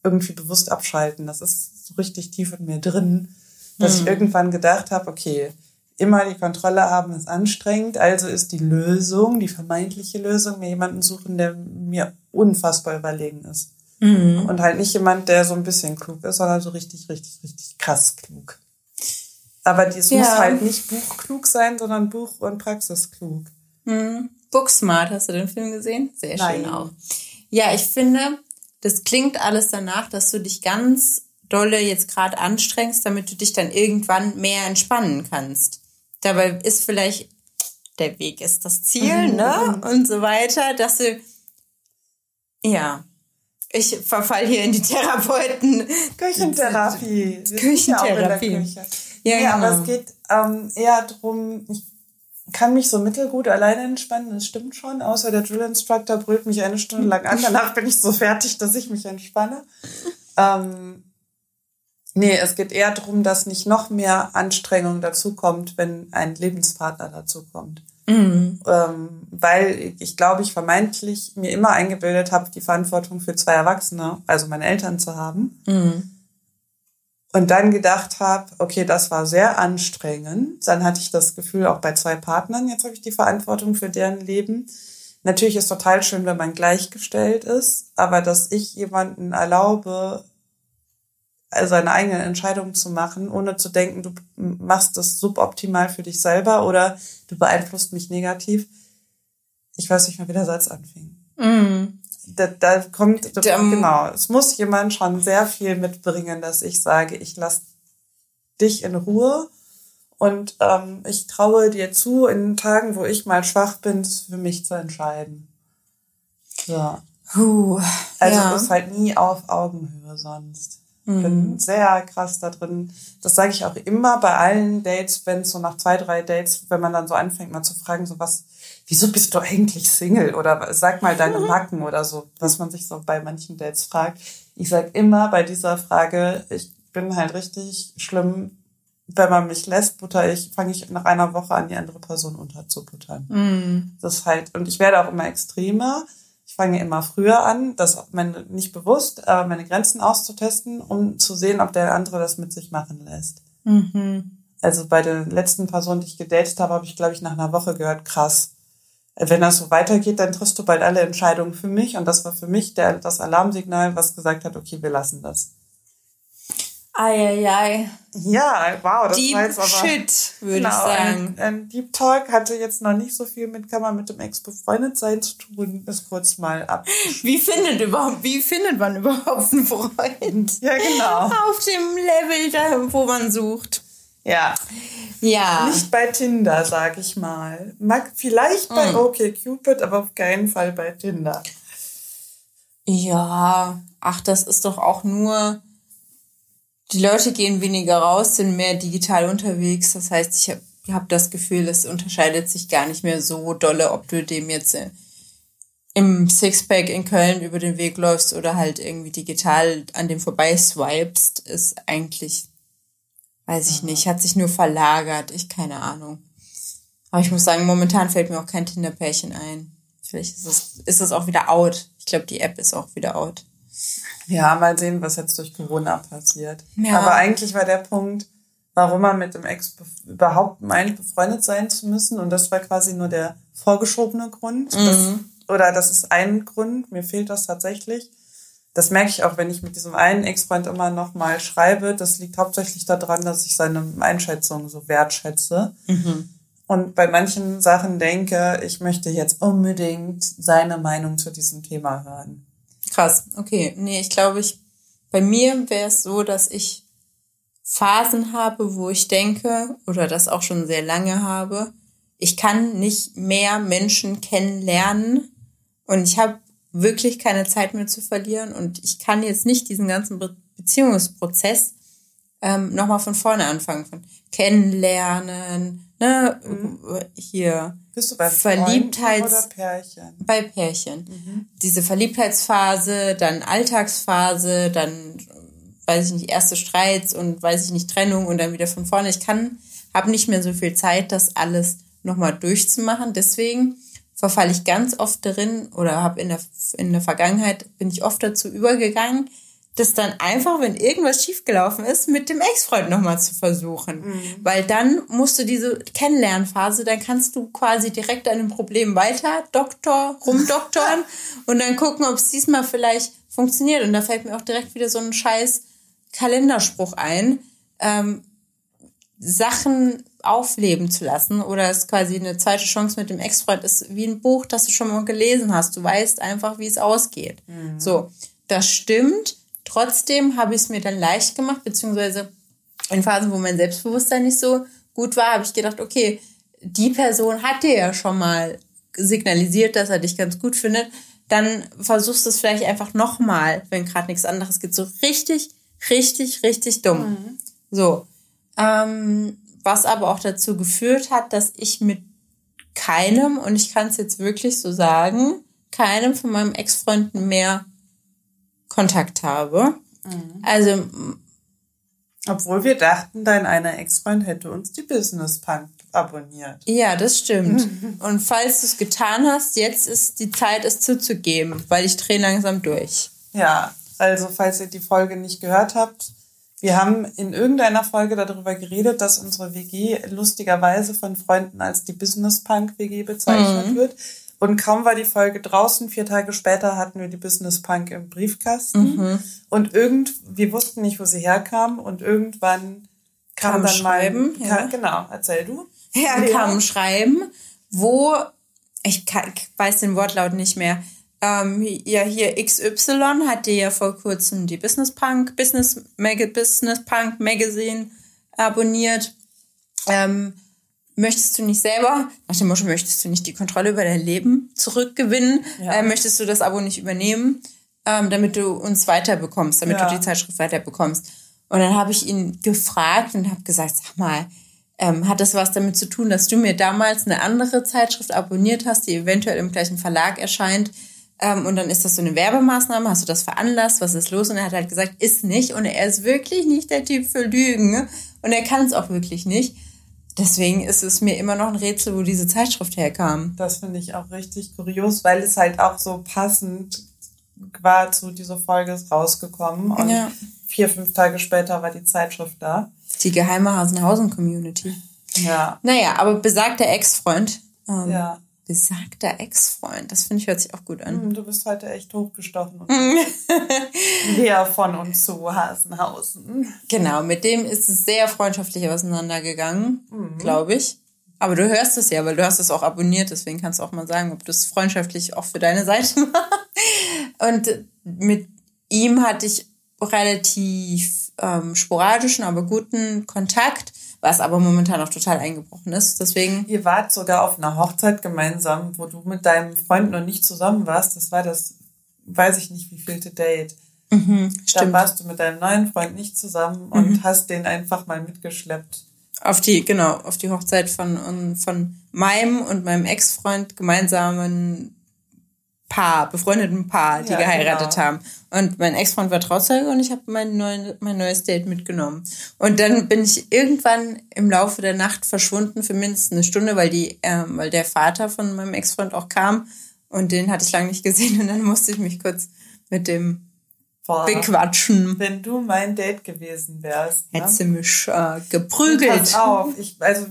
irgendwie bewusst abschalten. Das ist so richtig tief in mir drin, dass mhm. ich irgendwann gedacht habe, okay, immer die Kontrolle haben ist anstrengend. Also ist die Lösung, die vermeintliche Lösung, mir jemanden suchen, der mir unfassbar überlegen ist. Mhm. Und halt nicht jemand, der so ein bisschen klug ist, sondern so richtig, richtig, richtig krass klug. Aber das ja. muss halt nicht buchklug sein, sondern buch- und praxisklug. Mhm. Booksmart, hast du den Film gesehen? Sehr Nein. schön auch. Ja, ich finde, das klingt alles danach, dass du dich ganz dolle jetzt gerade anstrengst, damit du dich dann irgendwann mehr entspannen kannst. Dabei ist vielleicht der Weg ist das Ziel, mhm. ne? Und so weiter, dass du ja, ich verfall hier in die Therapeuten. Küchentherapie. Küchentherapie. Küche. Ja, ja, genau. aber es geht ähm, eher darum, ich kann mich so mittelgut alleine entspannen, das stimmt schon, außer der Drill Instructor brüllt mich eine Stunde lang an, danach bin ich so fertig, dass ich mich entspanne. Ähm, nee, es geht eher darum, dass nicht noch mehr Anstrengung dazukommt, wenn ein Lebenspartner dazukommt. Mhm. Ähm, weil ich glaube, ich vermeintlich mir immer eingebildet habe, die Verantwortung für zwei Erwachsene, also meine Eltern zu haben. Mhm. Und dann gedacht habe, okay, das war sehr anstrengend. Dann hatte ich das Gefühl, auch bei zwei Partnern, jetzt habe ich die Verantwortung für deren Leben. Natürlich ist total schön, wenn man gleichgestellt ist, aber dass ich jemanden erlaube, seine eigenen Entscheidungen zu machen, ohne zu denken, du machst das suboptimal für dich selber oder du beeinflusst mich negativ. Ich weiß nicht mehr, wie der Satz anfing. Mm. Da, da kommt, da, genau, es muss jemand schon sehr viel mitbringen, dass ich sage, ich lasse dich in Ruhe und ähm, ich traue dir zu, in Tagen, wo ich mal schwach bin, für mich zu entscheiden. So. Puh, also ja. ist halt nie auf Augenhöhe sonst. Ich bin mhm. sehr krass da drin. Das sage ich auch immer bei allen Dates, wenn es so nach zwei, drei Dates, wenn man dann so anfängt, mal zu fragen, so was, wieso bist du eigentlich Single? Oder sag mal deine Macken oder so, was man sich so bei manchen Dates fragt. Ich sag immer bei dieser Frage, ich bin halt richtig schlimm, wenn man mich lässt, butter ich, fange ich nach einer Woche an, die andere Person unterzubuttern. Mm. Das ist halt, und ich werde auch immer extremer fange immer früher an, das meine, nicht bewusst, aber meine Grenzen auszutesten, um zu sehen, ob der andere das mit sich machen lässt. Mhm. Also bei der letzten Person, die ich gedatet habe, habe ich, glaube ich, nach einer Woche gehört, krass. Wenn das so weitergeht, dann triffst du bald alle Entscheidungen für mich. Und das war für mich der, das Alarmsignal, was gesagt hat, okay, wir lassen das. Eieiei. Ja, wow, das Deep war jetzt aber. Shit, würde genau, ich sagen. Ein, ein Deep Talk hatte jetzt noch nicht so viel mit kann man mit dem Ex befreundet sein zu tun. Das kurz mal ab. <laughs> Wie findet überhaupt, wie findet man überhaupt einen Freund? Ja, genau. <laughs> Auf dem Level, da, wo man sucht. Ja. Ja. Nicht bei Tinder, sag ich mal. Mag vielleicht Hm. bei OkCupid, aber auf keinen Fall bei Tinder. Ja, ach, das ist doch auch nur. Die Leute gehen weniger raus, sind mehr digital unterwegs. Das heißt, ich habe hab das Gefühl, es unterscheidet sich gar nicht mehr so dolle, ob du dem jetzt im Sixpack in Köln über den Weg läufst oder halt irgendwie digital an dem vorbei swipest, ist eigentlich, weiß ich nicht, hat sich nur verlagert. Ich keine Ahnung. Aber ich muss sagen, momentan fällt mir auch kein Tinder-Pärchen ein. Vielleicht ist es, ist es auch wieder out. Ich glaube, die App ist auch wieder out. Ja, mal sehen, was jetzt durch Corona passiert. Ja. Aber eigentlich war der Punkt, warum man mit dem Ex überhaupt meint, befreundet sein zu müssen. Und das war quasi nur der vorgeschobene Grund. Das, oder das ist ein Grund. Mir fehlt das tatsächlich. Das merke ich auch, wenn ich mit diesem einen Ex-Freund immer noch mal schreibe. Das liegt hauptsächlich daran, dass ich seine Einschätzung so wertschätze. Und bei manchen Sachen denke, ich möchte jetzt unbedingt seine Meinung zu diesem Thema hören. Krass, okay. Nee, ich glaube, ich, bei mir wäre es so, dass ich Phasen habe, wo ich denke, oder das auch schon sehr lange habe, ich kann nicht mehr Menschen kennenlernen und ich habe wirklich keine Zeit mehr zu verlieren und ich kann jetzt nicht diesen ganzen Be Beziehungsprozess ähm, nochmal von vorne anfangen, von kennenlernen, ne, hier Bist du bei Verliebtheits- Freunden oder Pärchen? bei Pärchen. Diese Verliebtheitsphase, dann Alltagsphase, dann weiß ich nicht, erste Streits und weiß ich nicht, Trennung und dann wieder von vorne. Ich kann, habe nicht mehr so viel Zeit, das alles nochmal durchzumachen. Deswegen verfalle ich ganz oft darin oder habe in der, in der Vergangenheit bin ich oft dazu übergegangen, das dann einfach, wenn irgendwas schiefgelaufen ist, mit dem Ex-Freund nochmal zu versuchen. Weil dann musst du diese Kennenlernphase, dann kannst du quasi direkt an dem Problem weiter Doktor, rumdoktoren <laughs> und dann gucken, ob es diesmal vielleicht funktioniert. Und da fällt mir auch direkt wieder so ein scheiß Kalenderspruch ein, ähm, Sachen aufleben zu lassen oder es quasi eine zweite Chance mit dem Ex-Freund ist wie ein Buch, das du schon mal gelesen hast. Du weißt einfach, wie es ausgeht. So, das stimmt. Trotzdem habe ich es mir dann leicht gemacht, beziehungsweise in Phasen, wo mein Selbstbewusstsein nicht so gut war, habe ich gedacht, okay, die Person hat dir ja schon mal signalisiert, dass er dich ganz gut findet, dann versuchst du es vielleicht einfach nochmal, wenn gerade nichts anderes geht. So richtig, richtig, richtig dumm. So. Ähm, was aber auch dazu geführt hat, dass ich mit keinem, und ich kann es jetzt wirklich so sagen, keinem von meinem Ex-Freunden mehr Kontakt habe. Also Obwohl wir dachten, dein einer Ex-Freund hätte uns die Business Punk abonniert. Ja, das stimmt. <laughs> Und falls du es getan hast, jetzt ist die Zeit, es zuzugeben, weil ich drehe langsam durch. Ja, also falls ihr die Folge nicht gehört habt, wir haben in irgendeiner Folge darüber geredet, dass unsere WG lustigerweise von Freunden als die Business Punk WG bezeichnet wird. Und kaum war die Folge draußen, vier Tage später hatten wir die Business Punk im Briefkasten. Und irgend, wir wussten nicht, wo sie herkam. Und irgendwann kam, Kam dann Schreiben, mal, ja. ka- genau, erzähl du. Ja, Lea? kam ein Schreiben, wo, ich, kann, ich weiß den Wortlaut nicht mehr, ähm, ja, hier XY hat dir ja vor kurzem die Business Punk, Business, Mag Business Punk Magazine abonniert. Ähm, möchtest du nicht selber, nach dem Motto, möchtest du nicht die Kontrolle über dein Leben zurückgewinnen? Ja. Äh, möchtest du das Abo nicht übernehmen, ähm, damit du uns weiterbekommst, damit Ja. du die Zeitschrift weiterbekommst? Und dann habe ich ihn gefragt und habe gesagt, sag mal, ähm, hat das was damit zu tun, dass du mir damals eine andere Zeitschrift abonniert hast, die eventuell im gleichen Verlag erscheint? Ähm, und dann ist das so eine Werbemaßnahme, hast du das veranlasst, was ist los? Und er hat halt gesagt, ist nicht. Und er ist wirklich nicht der Typ für Lügen. Und er kann es auch wirklich nicht. Deswegen ist es mir immer noch ein Rätsel, wo diese Zeitschrift herkam. Das finde ich auch richtig kurios, weil es halt auch so passend war zu dieser Folge ist rausgekommen. Und Ja. vier, fünf Tage später war die Zeitschrift da. Die geheime Hasenhausen-Community. Ja. Naja, aber besagter Ex-Freund, ähm, Ja. Besagter Ex-Freund. Das finde ich hört sich auch gut an. Hm, Du bist heute echt hochgestochen. Wir <laughs> von uns zu Hasenhausen. Genau, mit dem ist es sehr freundschaftlich auseinandergegangen, glaube ich. Aber du hörst es ja, weil du hast es auch abonniert, deswegen kannst du auch mal sagen, ob das freundschaftlich auch für deine Seite <laughs> war. Und mit ihm hatte ich relativ ähm, sporadischen, aber guten Kontakt, was aber momentan auch total eingebrochen ist. Deswegen, Ihr wart sogar auf einer Hochzeit gemeinsam, wo du mit deinem Freund noch nicht zusammen warst. Das war das, weiß ich nicht, wie vielte Date. Da stimmt, Mhm. warst du mit deinem neuen Freund nicht zusammen und hast den einfach mal mitgeschleppt. auf die, genau, auf die Hochzeit von, von meinem und meinem Ex-Freund gemeinsamen Paar, befreundeten Paar, die Ja, geheiratet genau. haben. Und mein Ex-Freund war Trauzeuge und ich habe mein, neuen, mein neues Date mitgenommen. Und dann bin ich irgendwann im Laufe der Nacht verschwunden für mindestens eine Stunde, weil die, ähm, weil der Vater von meinem Ex-Freund auch kam und den hatte ich lange nicht gesehen und dann musste ich mich kurz mit dem Boah, bequatschen. wenn du mein Date gewesen wärst. Ne? Hätte sie mich äh, geprügelt. Pass auf, ich, also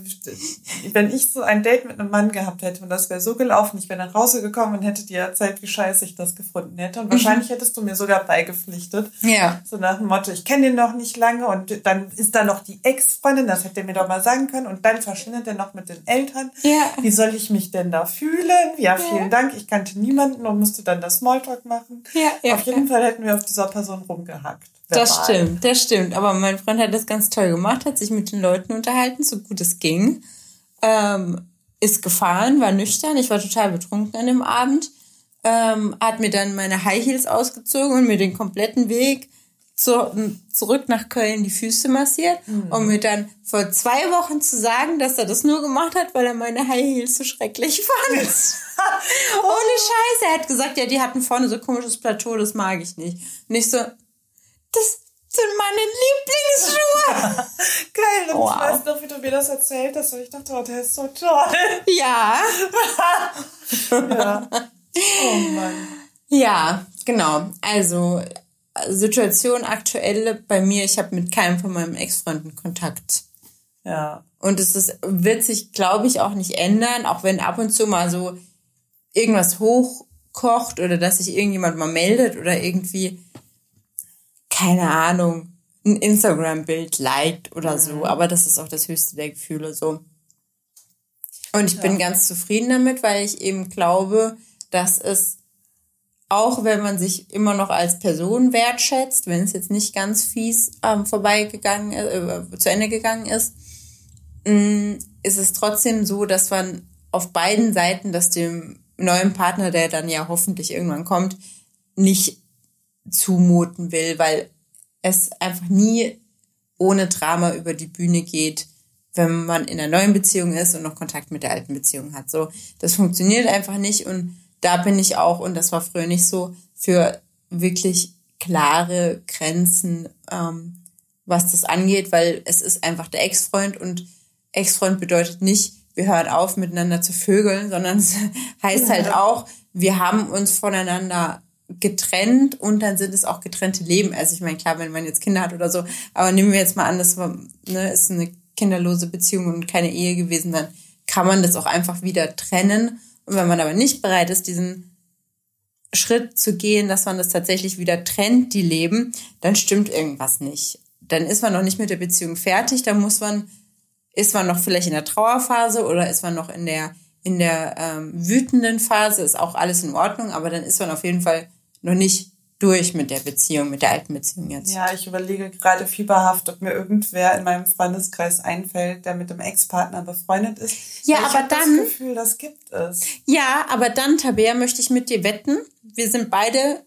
wenn ich so ein Date mit einem Mann gehabt hätte und das wäre so gelaufen, ich wäre nach Hause gekommen und hätte dir erzählt, wie scheiße ich das gefunden hätte. Und wahrscheinlich hättest du mir sogar beigepflichtet. Ja. So nach dem Motto, ich kenne den noch nicht lange und dann ist da noch die Ex-Freundin, das hätte er mir doch mal sagen können. Und dann verschwindet er noch mit den Eltern. Ja. Wie soll ich mich denn da fühlen? Ja, vielen Dank. Ich kannte niemanden und musste dann das Smalltalk machen. Ja, ja, Auf jeden Fall hätten wir auf dieser Person rumgehackt. Das stimmt, das stimmt. Aber mein Freund hat das ganz toll gemacht, hat sich mit den Leuten unterhalten, so gut es ging. Ähm, ist gefahren, war nüchtern, ich war total betrunken an dem Abend. Ähm, hat mir dann meine High Heels ausgezogen und mir den kompletten Weg zu, zurück nach Köln die Füße massiert, um mir dann vor zwei Wochen zu sagen, dass er das nur gemacht hat, weil er meine High Heels so schrecklich <laughs> fand. Ohne Scheiße. Er hat gesagt, ja, die hatten vorne so komisches Plateau, das mag ich nicht. Und ich so, das sind meine Lieblingsschuhe. <laughs> Geil, und Wow. ich weiß noch, wie du mir das erzählt hast und ich dachte, oh, der ist so toll. <laughs> ja. ja. Oh Mann. Ja, genau. Also Situation aktuelle bei mir, ich habe mit keinem von meinen Ex-Freunden Kontakt. Ja. Und es ist, wird sich, glaube ich, auch nicht ändern, auch wenn ab und zu mal so irgendwas hochkocht oder dass sich irgendjemand mal meldet oder irgendwie, keine Ahnung, ein Instagram-Bild liked oder so. Aber das ist auch das höchste der Gefühle so. Und ich bin ganz zufrieden damit, weil ich eben glaube, dass es, auch wenn man sich immer noch als Person wertschätzt, wenn es jetzt nicht ganz fies ähm, vorbeigegangen, äh, zu Ende gegangen ist, mh, ist es trotzdem so, dass man auf beiden Seiten das dem neuen Partner, der dann ja hoffentlich irgendwann kommt, nicht zumuten will, weil es einfach nie ohne Drama über die Bühne geht, wenn man in einer neuen Beziehung ist und noch Kontakt mit der alten Beziehung hat. So, das funktioniert einfach nicht und da bin ich auch, und das war früher nicht so, für wirklich klare Grenzen, ähm, was das angeht, weil es ist einfach der Ex-Freund und Ex-Freund bedeutet nicht, wir hören auf, miteinander zu vögeln, sondern es <laughs> heißt halt auch, wir haben uns voneinander getrennt und dann sind es auch getrennte Leben. Also ich meine, klar, wenn man jetzt Kinder hat oder so, aber nehmen wir jetzt mal an, das war, ne, ist eine kinderlose Beziehung und keine Ehe gewesen, dann kann man das auch einfach wieder trennen. Und wenn man aber nicht bereit ist, diesen Schritt zu gehen, dass man das tatsächlich wieder trennt, die Leben, dann stimmt irgendwas nicht. Dann ist man noch nicht mit der Beziehung fertig, dann muss man, ist man noch vielleicht in der Trauerphase oder ist man noch in der, in der ähm, wütenden Phase, ist auch alles in Ordnung, aber dann ist man auf jeden Fall noch nicht durch mit der Beziehung, mit der alten Beziehung jetzt. Ja, ich überlege gerade fieberhaft, ob mir irgendwer in meinem Freundeskreis einfällt, der mit dem Ex-Partner befreundet ist. Ja, Weil ich aber hab dann- das Gefühl, das gibt es. Ja, aber dann, Tabea, möchte ich mit dir wetten. Wir sind beide,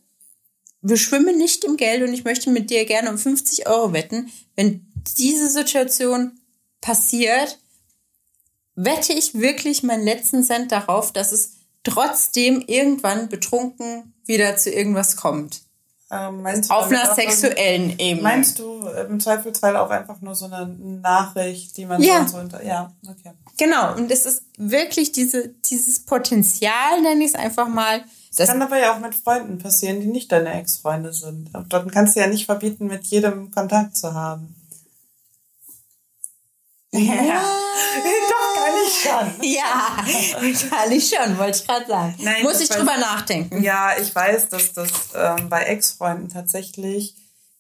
wir schwimmen nicht im Geld und ich möchte mit dir gerne um 50 Euro wetten. Wenn diese Situation passiert, wette ich wirklich meinen letzten Cent darauf, dass es trotzdem irgendwann betrunken wieder zu irgendwas kommt. Ähm, meinst du Auf einer sexuellen Ebene. Meinst du im Zweifelsfall auch einfach nur so eine Nachricht, die man Ja. so so unter. Ja, okay. Genau, und es ist wirklich diese, dieses Potenzial, nenne ich es einfach mal. Das kann aber ja auch mit Freunden passieren, die nicht deine Ex-Freunde sind. Und dann kannst du ja nicht verbieten, mit jedem Kontakt zu haben. Ja. <laughs> Doch, kann Wahrscheinlich schon. Ja, wahrscheinlich schon, wollte ich gerade sagen. Nein, Muss ich drüber nachdenken. Ja, ich weiß, dass das ähm, bei Ex-Freunden tatsächlich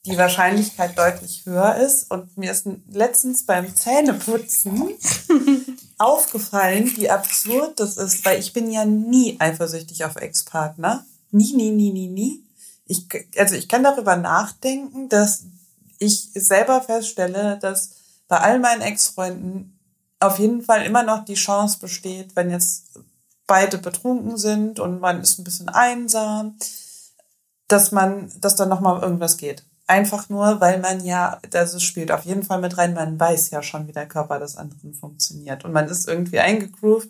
die Wahrscheinlichkeit deutlich höher ist. Und mir ist letztens beim Zähneputzen <laughs> aufgefallen, wie absurd das ist, weil ich bin ja nie eifersüchtig auf Ex-Partner. Nie, nie, nie, nie, nie. Ich, also ich kann darüber nachdenken, dass ich selber feststelle, dass bei all meinen Ex-Freunden auf jeden Fall immer noch die Chance besteht, wenn jetzt beide betrunken sind und man ist ein bisschen einsam, dass man, dass dann nochmal irgendwas geht. Einfach nur, weil man ja, das spielt auf jeden Fall mit rein, man weiß ja schon, wie der Körper des anderen funktioniert. Und man ist irgendwie eingegroovt.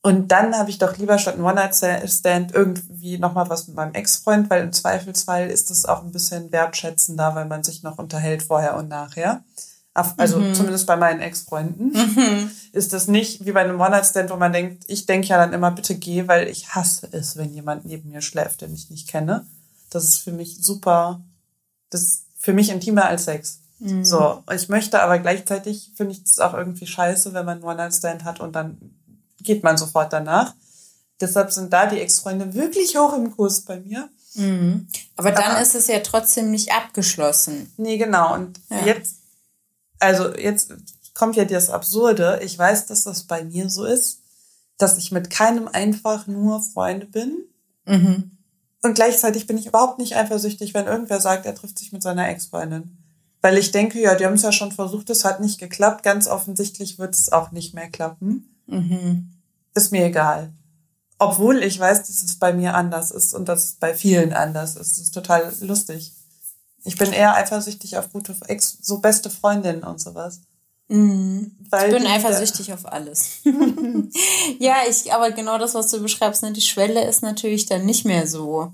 Und dann habe ich doch lieber statt einem One-Night-Stand irgendwie nochmal was mit meinem Ex-Freund, weil im Zweifelsfall ist es auch ein bisschen wertschätzender, weil man sich noch unterhält vorher und nachher. Auf- Also zumindest bei meinen Ex-Freunden ist das nicht wie bei einem One-Night-Stand, wo man denkt, ich denke ja dann immer, bitte geh, weil ich hasse es, wenn jemand neben mir schläft, den ich nicht kenne. Das ist für mich super, das ist für mich intimer als Sex. So, ich möchte aber gleichzeitig, finde ich es auch irgendwie scheiße, wenn man einen One-Night-Stand hat und dann geht man sofort danach. Deshalb sind da die Ex-Freunde wirklich hoch im Kurs bei mir. Aber dann Aber- ist es ja trotzdem nicht abgeschlossen. Nee, genau. Und Ja. jetzt, also jetzt kommt ja das Absurde. Ich weiß, dass das bei mir so ist, dass ich mit keinem einfach nur Freunde bin. Mhm. Und gleichzeitig bin ich überhaupt nicht eifersüchtig, wenn irgendwer sagt, er trifft sich mit seiner Ex-Freundin. Weil ich denke, ja, die haben es ja schon versucht, es hat nicht geklappt. Ganz offensichtlich wird es auch nicht mehr klappen. Mhm. Ist mir egal. Obwohl ich weiß, dass es bei mir anders ist und dass es bei vielen anders ist. Das ist total lustig. Ich bin eher eifersüchtig auf gute Ex, so beste Freundinnen und sowas. Mhm. Ich bin eifersüchtig auf alles. <laughs> ja, ich, aber genau das, was du beschreibst, ne, die Schwelle ist natürlich dann nicht mehr so,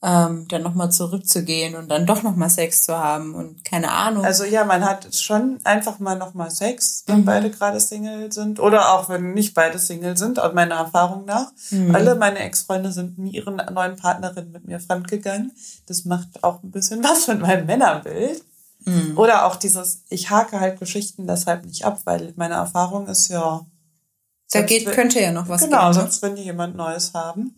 ähm, dann nochmal zurückzugehen und dann doch nochmal Sex zu haben und keine Ahnung. Also ja, man hat schon einfach mal nochmal Sex, Mhm. wenn beide gerade Single sind. Oder auch wenn nicht beide Single sind, aus meiner Erfahrung nach. Mhm. Alle meine Ex-Freunde sind mit ihren neuen Partnerinnen mit mir fremdgegangen. Das macht auch ein bisschen <laughs> was mit meinem Männerbild. Mhm. Oder auch dieses, ich hake halt Geschichten deshalb nicht ab, weil meine Erfahrung ist ja. da geht, wenn- könnte ja noch was Genau, gehen. ne? sonst wenn die jemand Neues haben.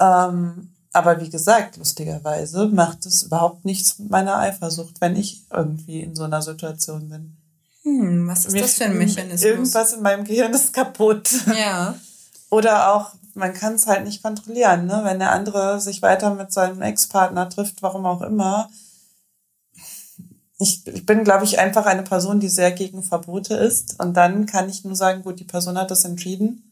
Ähm, aber wie gesagt, lustigerweise macht es überhaupt nichts mit meiner Eifersucht, wenn ich irgendwie in so einer Situation bin. Hm, was ist Mir- das für ein Mechanismus? Irgendwas in meinem Gehirn ist kaputt. Ja. <laughs> Oder auch, man kann es halt nicht kontrollieren, ne? Wenn der andere sich weiter mit seinem Ex-Partner trifft, warum auch immer. Ich, ich bin, glaube ich, einfach eine Person, die sehr gegen Verbote ist. Und dann kann ich nur sagen, gut, die Person hat das entschieden.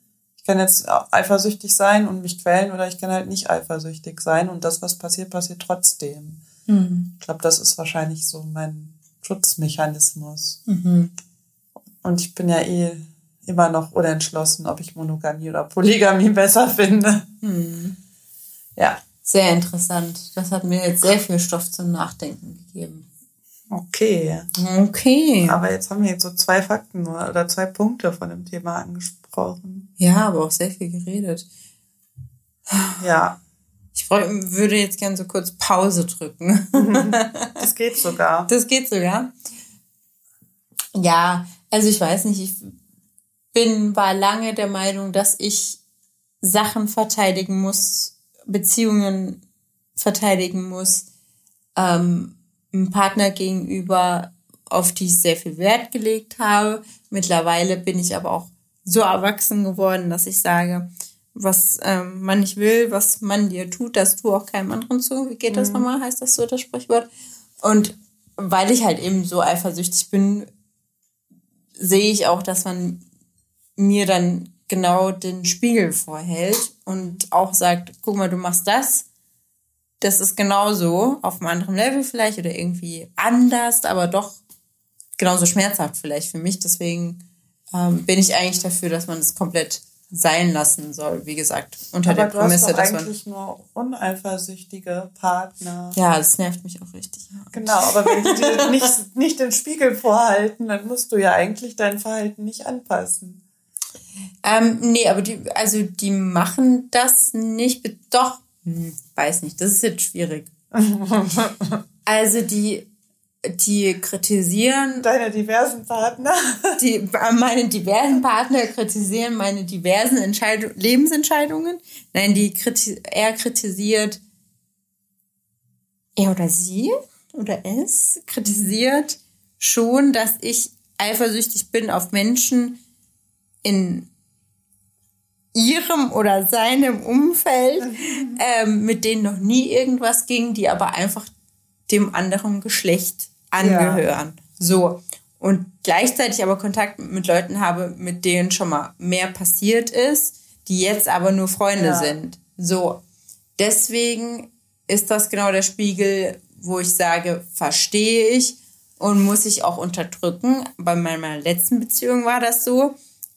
Ich kann jetzt eifersüchtig sein und mich quälen oder ich kann halt nicht eifersüchtig sein. Und das, was passiert, passiert trotzdem. Mhm. Ich glaube, das ist wahrscheinlich so mein Schutzmechanismus. Mhm. Und ich bin ja eh immer noch unentschlossen, ob ich Monogamie oder Polygamie besser finde. Mhm. Ja, Sehr interessant. Das hat mir jetzt sehr viel Stoff zum Nachdenken gegeben. Okay. Okay. Aber jetzt haben wir jetzt so zwei Fakten nur oder zwei Punkte von dem Thema angesprochen. Ja, aber auch sehr viel geredet. Ja, Ich würde jetzt gern so kurz Pause drücken. <laughs> das geht sogar. Das geht sogar. Ja, also ich weiß nicht, ich bin, war lange der Meinung, dass ich Sachen verteidigen muss, Beziehungen verteidigen muss, ähm, einem Partner gegenüber, auf die ich sehr viel Wert gelegt habe. Mittlerweile bin ich aber auch so erwachsen geworden, dass ich sage, was ähm, man nicht will, was man dir tut, das tu auch keinem anderen zu. Wie geht das nochmal? Heißt das so das Sprichwort? Und weil ich halt eben so eifersüchtig bin, sehe ich auch, dass man mir dann genau den Spiegel vorhält und auch sagt, guck mal, du machst das. Das ist genauso auf einem anderen Level vielleicht oder irgendwie anders, aber doch genauso schmerzhaft vielleicht für mich. Deswegen ähm, bin ich eigentlich dafür, dass man es komplett sein lassen soll. Wie gesagt, unter Aber der du hast Prämisse, doch dass man. eigentlich nur uneifersüchtige Partner. Ja, das nervt mich auch richtig. Ja. Genau, aber wenn die dir <laughs> nicht, nicht den Spiegel vorhalten, dann musst du ja eigentlich dein Verhalten nicht anpassen. Ähm, nee, aber die, also die machen das nicht, doch, hm, weiß nicht, das ist jetzt schwierig. <laughs> Also die die kritisieren. Deine diversen Partner. Die, meine diversen Partner kritisieren meine diversen Entscheidung, Lebensentscheidungen. Nein, die kriti er kritisiert, er oder sie oder es kritisiert schon, dass ich eifersüchtig bin auf Menschen in ihrem oder seinem Umfeld, ähm, mit denen noch nie irgendwas ging, die aber einfach dem anderen Geschlecht angehören. Ja. So. Und gleichzeitig aber Kontakt mit Leuten habe, mit denen schon mal mehr passiert ist, die jetzt aber nur Freunde ja. sind. So. Deswegen ist das genau der Spiegel, wo ich sage, verstehe ich und muss ich auch unterdrücken. Bei meiner letzten Beziehung war das so.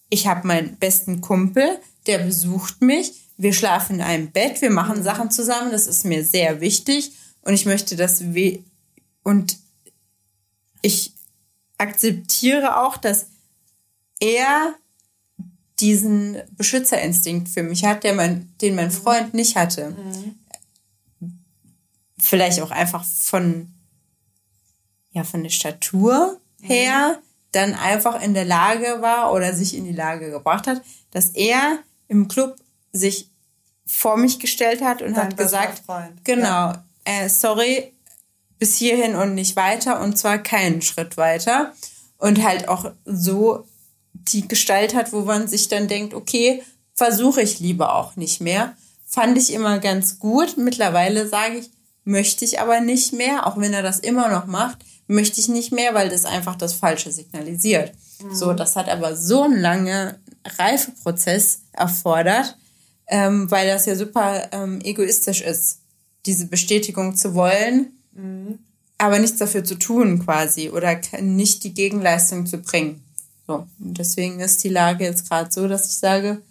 Ich habe meinen besten Kumpel, der besucht mich. Wir schlafen in einem Bett, wir machen Sachen zusammen. Das ist mir sehr wichtig und ich möchte das we und ich akzeptiere auch, dass er diesen Beschützerinstinkt für mich hat, der mein, den mein Freund nicht hatte. Mhm. Vielleicht auch einfach von, ja, von der Statur her mhm. dann einfach in der Lage war oder sich in die Lage gebracht hat, dass er im Club sich vor mich gestellt hat und Dein hat gesagt, genau, ja. äh, sorry, bis hierhin und nicht weiter und zwar keinen Schritt weiter und halt auch so die Gestalt hat, wo man sich dann denkt, okay, versuche ich lieber auch nicht mehr. Fand ich immer ganz gut. Mittlerweile sage ich, möchte ich aber nicht mehr, auch wenn er das immer noch macht, möchte ich nicht mehr, weil das einfach das Falsche signalisiert. Mhm. So, das hat aber so langen Reifeprozess erfordert, ähm, weil das ja super ähm, egoistisch ist, diese Bestätigung zu wollen Mhm. Aber nichts dafür zu tun quasi oder nicht die Gegenleistung zu bringen. So. Und deswegen ist die Lage jetzt gerade so, dass ich sage,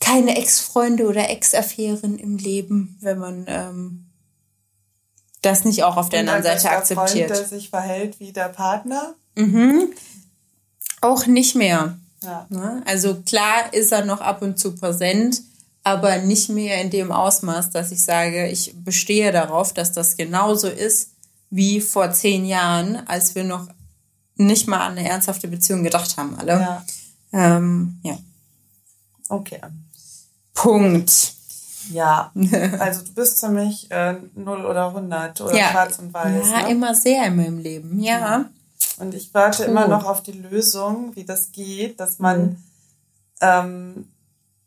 keine Ex-Freunde oder Ex-Affären im Leben, wenn man ähm, das nicht auch auf der anderen Seite akzeptiert. Freund, der sich verhält wie der Partner? Mhm. Auch nicht mehr. Ja. Ne? Also klar ist er noch ab und zu präsent, aber nicht mehr in dem Ausmaß, dass ich sage, ich bestehe darauf, dass das genauso ist wie vor zehn Jahren, als wir noch nicht mal an eine ernsthafte Beziehung gedacht haben, alle. Ja. Ähm, ja. Okay. Punkt. Ja, also du bist für mich äh, 0 oder 100 oder ja. schwarz und weiß. Ja, ne? immer sehr in meinem Leben, ja. ja. Und ich warte Puh. immer noch auf die Lösung, wie das geht, dass man mhm. ähm,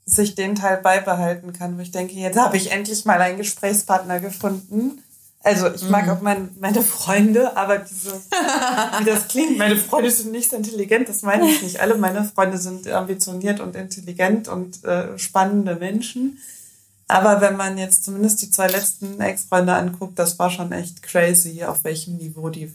sich den Teil beibehalten kann, wo ich denke, jetzt habe ich endlich mal einen Gesprächspartner gefunden. Also ich mag mhm. auch mein, meine Freunde, aber diese, <laughs> wie das klingt, meine Freunde sind nicht so intelligent, das meine ich nicht. Alle meine Freunde sind ambitioniert und intelligent und äh, spannende Menschen. Aber wenn man jetzt zumindest die zwei letzten Ex-Freunde anguckt, das war schon echt crazy, auf welchem Niveau die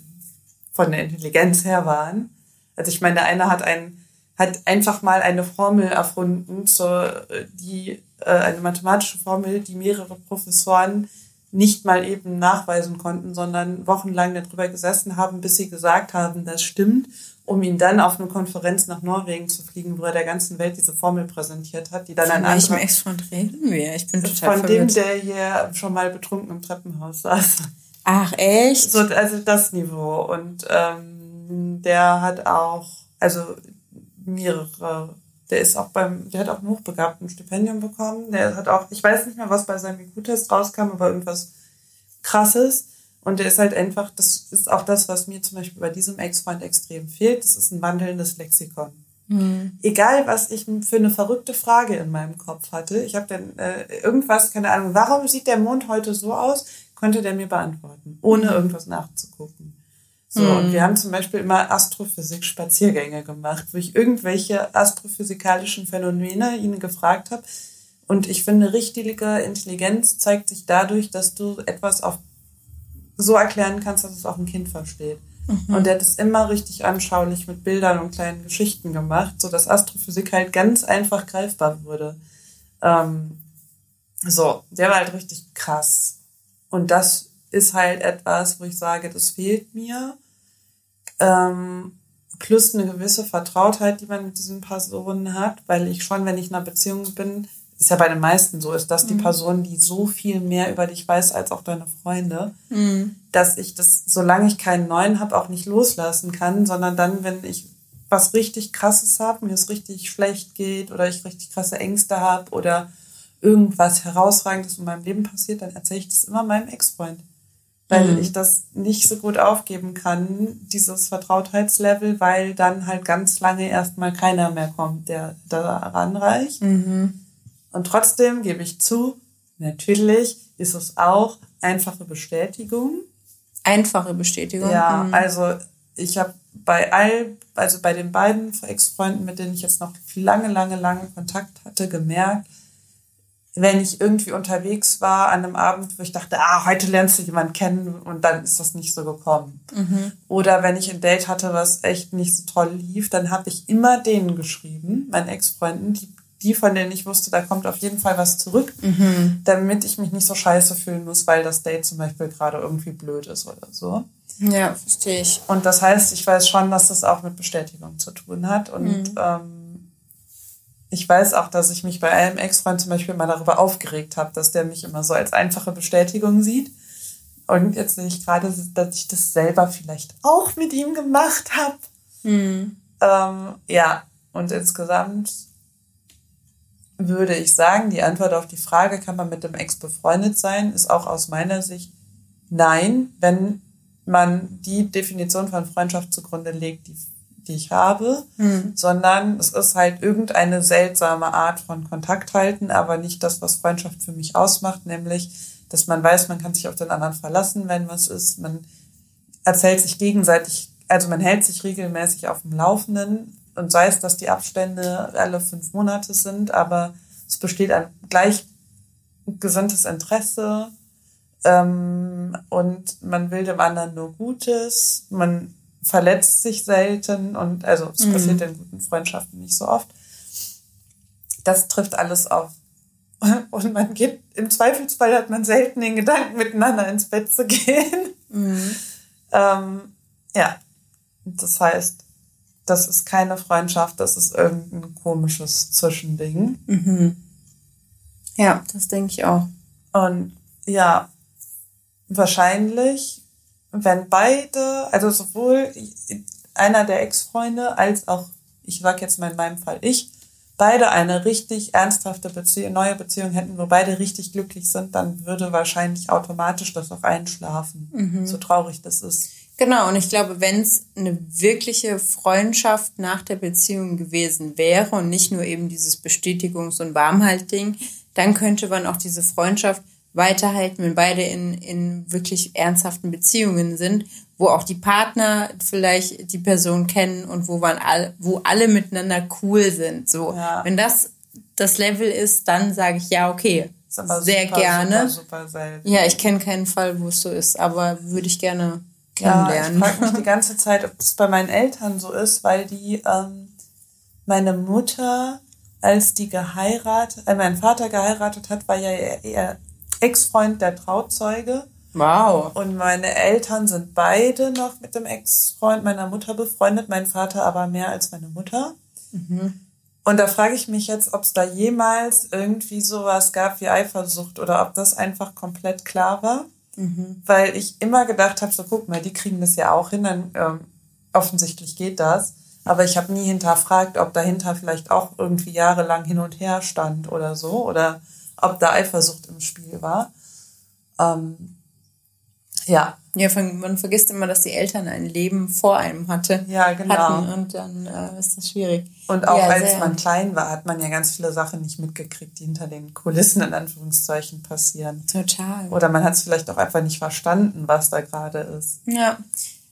von der Intelligenz her waren. Also ich meine, der eine hat einen hat einfach mal eine Formel erfunden, zur, die, äh, eine mathematische Formel, die mehrere Professoren nicht mal eben nachweisen konnten, sondern wochenlang darüber gesessen haben, bis sie gesagt haben, das stimmt, um ihn dann auf eine Konferenz nach Norwegen zu fliegen, wo er der ganzen Welt diese Formel präsentiert hat, die dann ein anderer... Von reden wir? Ich bin total Von verwirrt. dem, der hier schon mal betrunken im Treppenhaus saß. Ach, echt? So, also das Niveau. Und ähm, der hat auch, also mehrere. Der ist auch beim, der hat auch ein hochbegabten Stipendium bekommen. Der hat auch, ich weiß nicht mehr, was bei seinem IQ-Test rauskam, aber irgendwas krasses. Und der ist halt einfach, das ist auch das, was mir zum Beispiel bei diesem Ex-Freund extrem fehlt. Das ist ein wandelndes Lexikon. Mhm. Egal, was ich für eine verrückte Frage in meinem Kopf hatte, ich habe dann äh, irgendwas, keine Ahnung, warum sieht der Mond heute so aus, konnte der mir beantworten, ohne mhm. irgendwas nachzugucken. So, mhm. und wir haben zum Beispiel immer Astrophysik-Spaziergänge gemacht, wo ich irgendwelche astrophysikalischen Phänomene ihnen gefragt habe. Und ich finde, richtige Intelligenz zeigt sich dadurch, dass du etwas auf so erklären kannst, dass es auch ein Kind versteht. Mhm. Und der hat es immer richtig anschaulich mit Bildern und kleinen Geschichten gemacht, so dass Astrophysik halt ganz einfach greifbar wurde. Ähm, so, der war halt richtig krass. Und das ist halt etwas, wo ich sage, das fehlt mir. Ähm, plus eine gewisse Vertrautheit, die man mit diesen Personen hat, weil ich schon, wenn ich in einer Beziehung bin, ist ja bei den meisten so, ist das die Person, die so viel mehr über dich weiß als auch deine Freunde, dass ich das, solange ich keinen neuen habe, auch nicht loslassen kann, sondern dann, wenn ich was richtig krasses habe, mir es richtig schlecht geht oder ich richtig krasse Ängste habe oder irgendwas herausragendes in meinem Leben passiert, dann erzähle ich das immer meinem Ex-Freund. Weil Mhm. ich das nicht so gut aufgeben kann, dieses Vertrautheitslevel, weil dann halt ganz lange erstmal keiner mehr kommt, der da ranreicht. Mhm. Und trotzdem gebe ich zu, natürlich ist es auch einfache Bestätigung. Einfache Bestätigung. Ja, Mhm. also ich habe bei all, also bei den beiden Ex-Freunden, mit denen ich jetzt noch lange, lange, lange Kontakt hatte, gemerkt, wenn ich irgendwie unterwegs war an einem Abend, wo ich dachte, ah, heute lernst du jemanden kennen und dann ist das nicht so gekommen. Oder wenn ich ein Date hatte, was echt nicht so toll lief, dann habe ich immer denen geschrieben, meinen Ex-Freunden, die, die von denen ich wusste, da kommt auf jeden Fall was zurück, damit ich mich nicht so scheiße fühlen muss, weil das Date zum Beispiel gerade irgendwie blöd ist oder so. ja, verstehe ich. Und das heißt, ich weiß schon, dass das auch mit Bestätigung zu tun hat. Und ähm, ich weiß auch, dass ich mich bei einem Ex-Freund zum Beispiel mal darüber aufgeregt habe, dass der mich immer so als einfache Bestätigung sieht. Und jetzt sehe ich gerade, dass ich das selber vielleicht auch mit ihm gemacht habe. Ähm, ja, und insgesamt würde ich sagen, die Antwort auf die Frage, kann man mit dem Ex befreundet sein, ist auch aus meiner Sicht nein, wenn man die Definition von Freundschaft zugrunde legt, die, die ich habe, sondern es ist halt irgendeine seltsame Art von Kontakt halten, aber nicht das, was Freundschaft für mich ausmacht, nämlich, dass man weiß, man kann sich auf den anderen verlassen, wenn was ist, man erzählt sich gegenseitig, also man hält sich regelmäßig auf dem Laufenden und sei es, dass die Abstände alle fünf Monate sind, aber es besteht ein gleichgesinntes Interesse ähm, und man will dem anderen nur Gutes, man verletzt sich selten und also es passiert in guten Freundschaften nicht so oft. Das trifft alles auf. <laughs> Und man geht, im Zweifelsfall hat man selten den Gedanken, miteinander ins Bett zu gehen. Ähm, ja, das heißt, das ist keine Freundschaft, das ist irgendein komisches Zwischending. Ja, das denke ich auch. Und ja, wahrscheinlich, wenn beide, also sowohl einer der Ex-Freunde als auch, ich sag jetzt mal in meinem Fall ich, beide eine richtig ernsthafte Beziehung, neue Beziehung hätten, wo beide richtig glücklich sind, dann würde wahrscheinlich automatisch das auch einschlafen. So traurig das ist. Genau, und ich glaube, wenn es eine wirkliche Freundschaft nach der Beziehung gewesen wäre und nicht nur eben dieses Bestätigungs- und Warmhaltding, dann könnte man auch diese Freundschaft weiterhalten, wenn beide in, in wirklich ernsthaften Beziehungen sind, wo auch die Partner vielleicht die Person kennen und wo man all, wo alle miteinander cool sind. So, Ja. wenn das das Level ist, dann sage ich ja, okay, sehr super, gerne. Super, super. Ja, ich kenne keinen Fall, wo es so ist, aber würde ich gerne Ja, ich kennenlernen. frage mich die ganze Zeit, ob das bei meinen Eltern so ist, weil die, ähm, meine Mutter, als die geheiratet, äh, mein Vater geheiratet hat, war ja ihr, ihr Ex-Freund der Trauzeuge. wow. Und meine Eltern sind beide noch mit dem Ex-Freund meiner Mutter befreundet, mein Vater aber mehr als meine Mutter. Und da frage ich mich jetzt, ob es da jemals irgendwie sowas gab wie Eifersucht oder ob das einfach komplett klar war. Weil ich immer gedacht habe, so guck mal, die kriegen das ja auch hin, dann ähm, offensichtlich geht das. Aber ich habe nie hinterfragt, ob dahinter vielleicht auch irgendwie jahrelang hin und her stand oder so oder ob da Eifersucht im Spiel war. Ähm, ja, Ja, man vergisst immer, dass die Eltern ein Leben vor einem hatte, Ja, genau. hatten und dann äh, ist das schwierig. Und auch ja, als man klein war, hat man ja ganz viele Sachen nicht mitgekriegt, die hinter den Kulissen in Anführungszeichen passieren. Total. Oder man hat es vielleicht auch einfach nicht verstanden, was da gerade ist. Ja.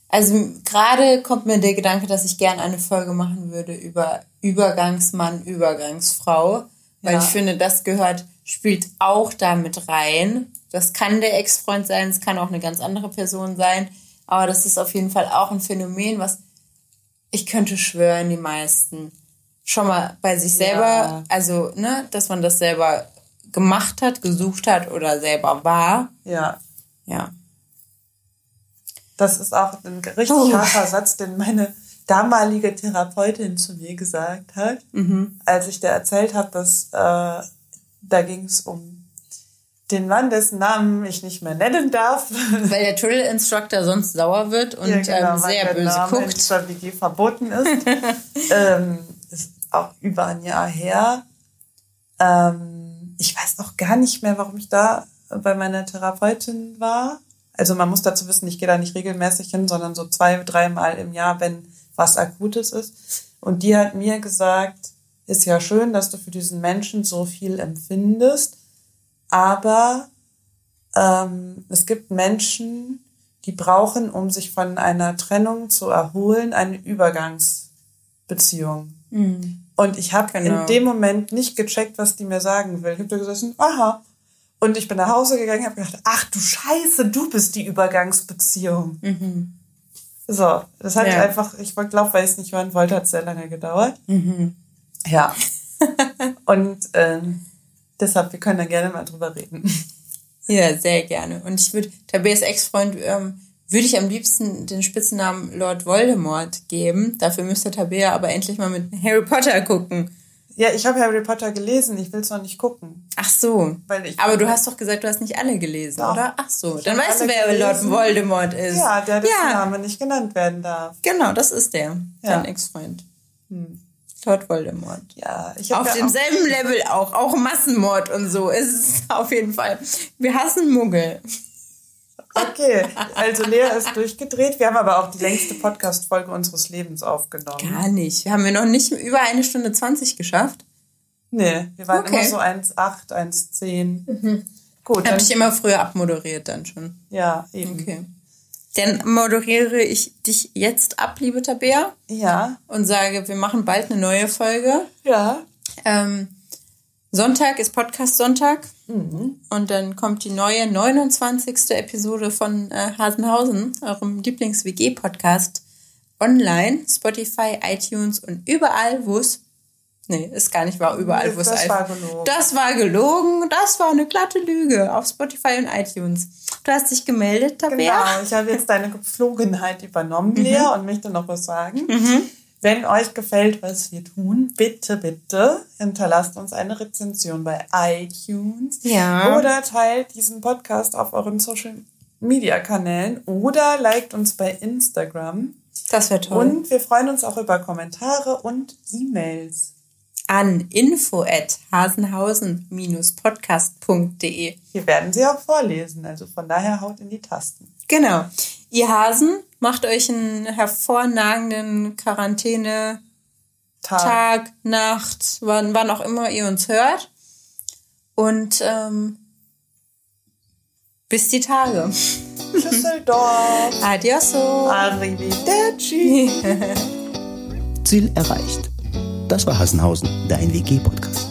Also gerade kommt mir der Gedanke, dass ich gerne eine Folge machen würde über Übergangsmann, Übergangsfrau. Weil Ja. ich finde, das gehört, spielt auch damit rein. Das kann der Ex-Freund sein, es kann auch eine ganz andere Person sein. Aber das ist auf jeden Fall auch ein Phänomen, was ich könnte schwören, die meisten schon mal bei sich selber, Ja. also, ne, dass man das selber gemacht hat, gesucht hat oder selber war. Ja, Ja. das ist auch ein richtig Puh. harter Satz, den meine damalige Therapeutin zu mir gesagt hat, als ich dir erzählt habe, dass äh, da ging es um den Mann, dessen Namen ich nicht mehr nennen darf. <laughs> Weil der Drill Instructor sonst sauer wird und ja, genau, ähm, sehr böse Name guckt. In WG verboten <laughs> ist. ähm, ist auch über ein Jahr her. Ähm, ich weiß auch gar nicht mehr, warum ich da bei meiner Therapeutin war. Also man muss dazu wissen, ich gehe da nicht regelmäßig hin, sondern so zwei, dreimal im Jahr, wenn was Akutes ist. Und die hat mir gesagt, ist ja schön, dass du für diesen Menschen so viel empfindest, aber ähm, es gibt Menschen, die brauchen, um sich von einer Trennung zu erholen, eine Übergangsbeziehung. Mhm. Und ich habe genau. in dem Moment nicht gecheckt, was die mir sagen will. Ich habe gesessen, aha. Und ich bin nach Hause gegangen und habe gedacht, ach du Scheiße, du bist die Übergangsbeziehung. Mhm. So, das hat ja. einfach, ich glaube, weil ich es nicht hören wollte, hat es sehr lange gedauert. Mhm. Ja. <laughs> und ähm, deshalb, wir können da gerne mal drüber reden. Ja, sehr gerne. Und ich würde, Tabeas Ex-Freund, ähm, würde ich am liebsten den Spitznamen Lord Voldemort geben. Dafür müsste Tabea aber endlich mal mit Harry Potter gucken. Ja, ich habe Harry Potter gelesen, ich will es noch nicht gucken. Ach so. Weil ich aber du hast doch gesagt, du hast nicht alle gelesen, doch. oder? Ach so, dann weißt du, wer gelesen. Lord Voldemort ist. Ja, der dessen ja. Name nicht genannt werden darf. Genau, das ist der, ja. dein Ex-Freund. Hm. Lord Voldemort. Ja, ich Auf demselben Level auch, auch Massenmord und so ist es <laughs> auf jeden Fall. Wir hassen Muggel. Okay, also Lea ist durchgedreht. Wir haben aber auch die längste Podcast-Folge unseres Lebens aufgenommen. Gar nicht. Wir haben wir noch nicht über eine Stunde 20 geschafft. Nee, wir waren okay. immer so 1,8, 1,10. Mhm. Gut. Habe ich immer früher abmoderiert dann schon. Ja, eben. Okay. Dann moderiere ich dich jetzt ab, liebe Tabea. Ja. Und sage, wir machen bald eine neue Folge. Ja. Ähm, Sonntag ist Podcast Sonntag. Mhm. Und dann kommt die neue 29. Episode von äh, Hasenhausen, eurem Lieblings-WG-Podcast, online, Spotify, iTunes und überall, wo es Nee, ist gar nicht wahr. Überall, wo es Das war gelogen. Das war gelogen. Das war eine glatte Lüge auf Spotify und iTunes. Du hast dich gemeldet, Tabea. Genau, ich habe jetzt deine Gepflogenheit übernommen, mhm. Lea, und möchte noch was sagen. Mhm. Wenn euch gefällt, was wir tun, bitte, bitte hinterlasst uns eine Rezension bei iTunes. Ja. Oder teilt diesen Podcast auf euren Social Media Kanälen oder liked uns bei Instagram. Das wäre toll. Und wir freuen uns auch über Kommentare und E-Mails an info at hasenhausen-podcast.de. Wir werden sie auch vorlesen, also von daher haut in die Tasten. Genau. Ihr Hasen macht euch einen hervorragenden Quarantäne Tag, Tag Nacht, wann, wann auch immer ihr uns hört. Und ähm, bis die Tage. Düsseldorf. Adioso. Arrivederci. Ziel <laughs> erreicht. Das war Hassenhausen, dein WG-Podcast.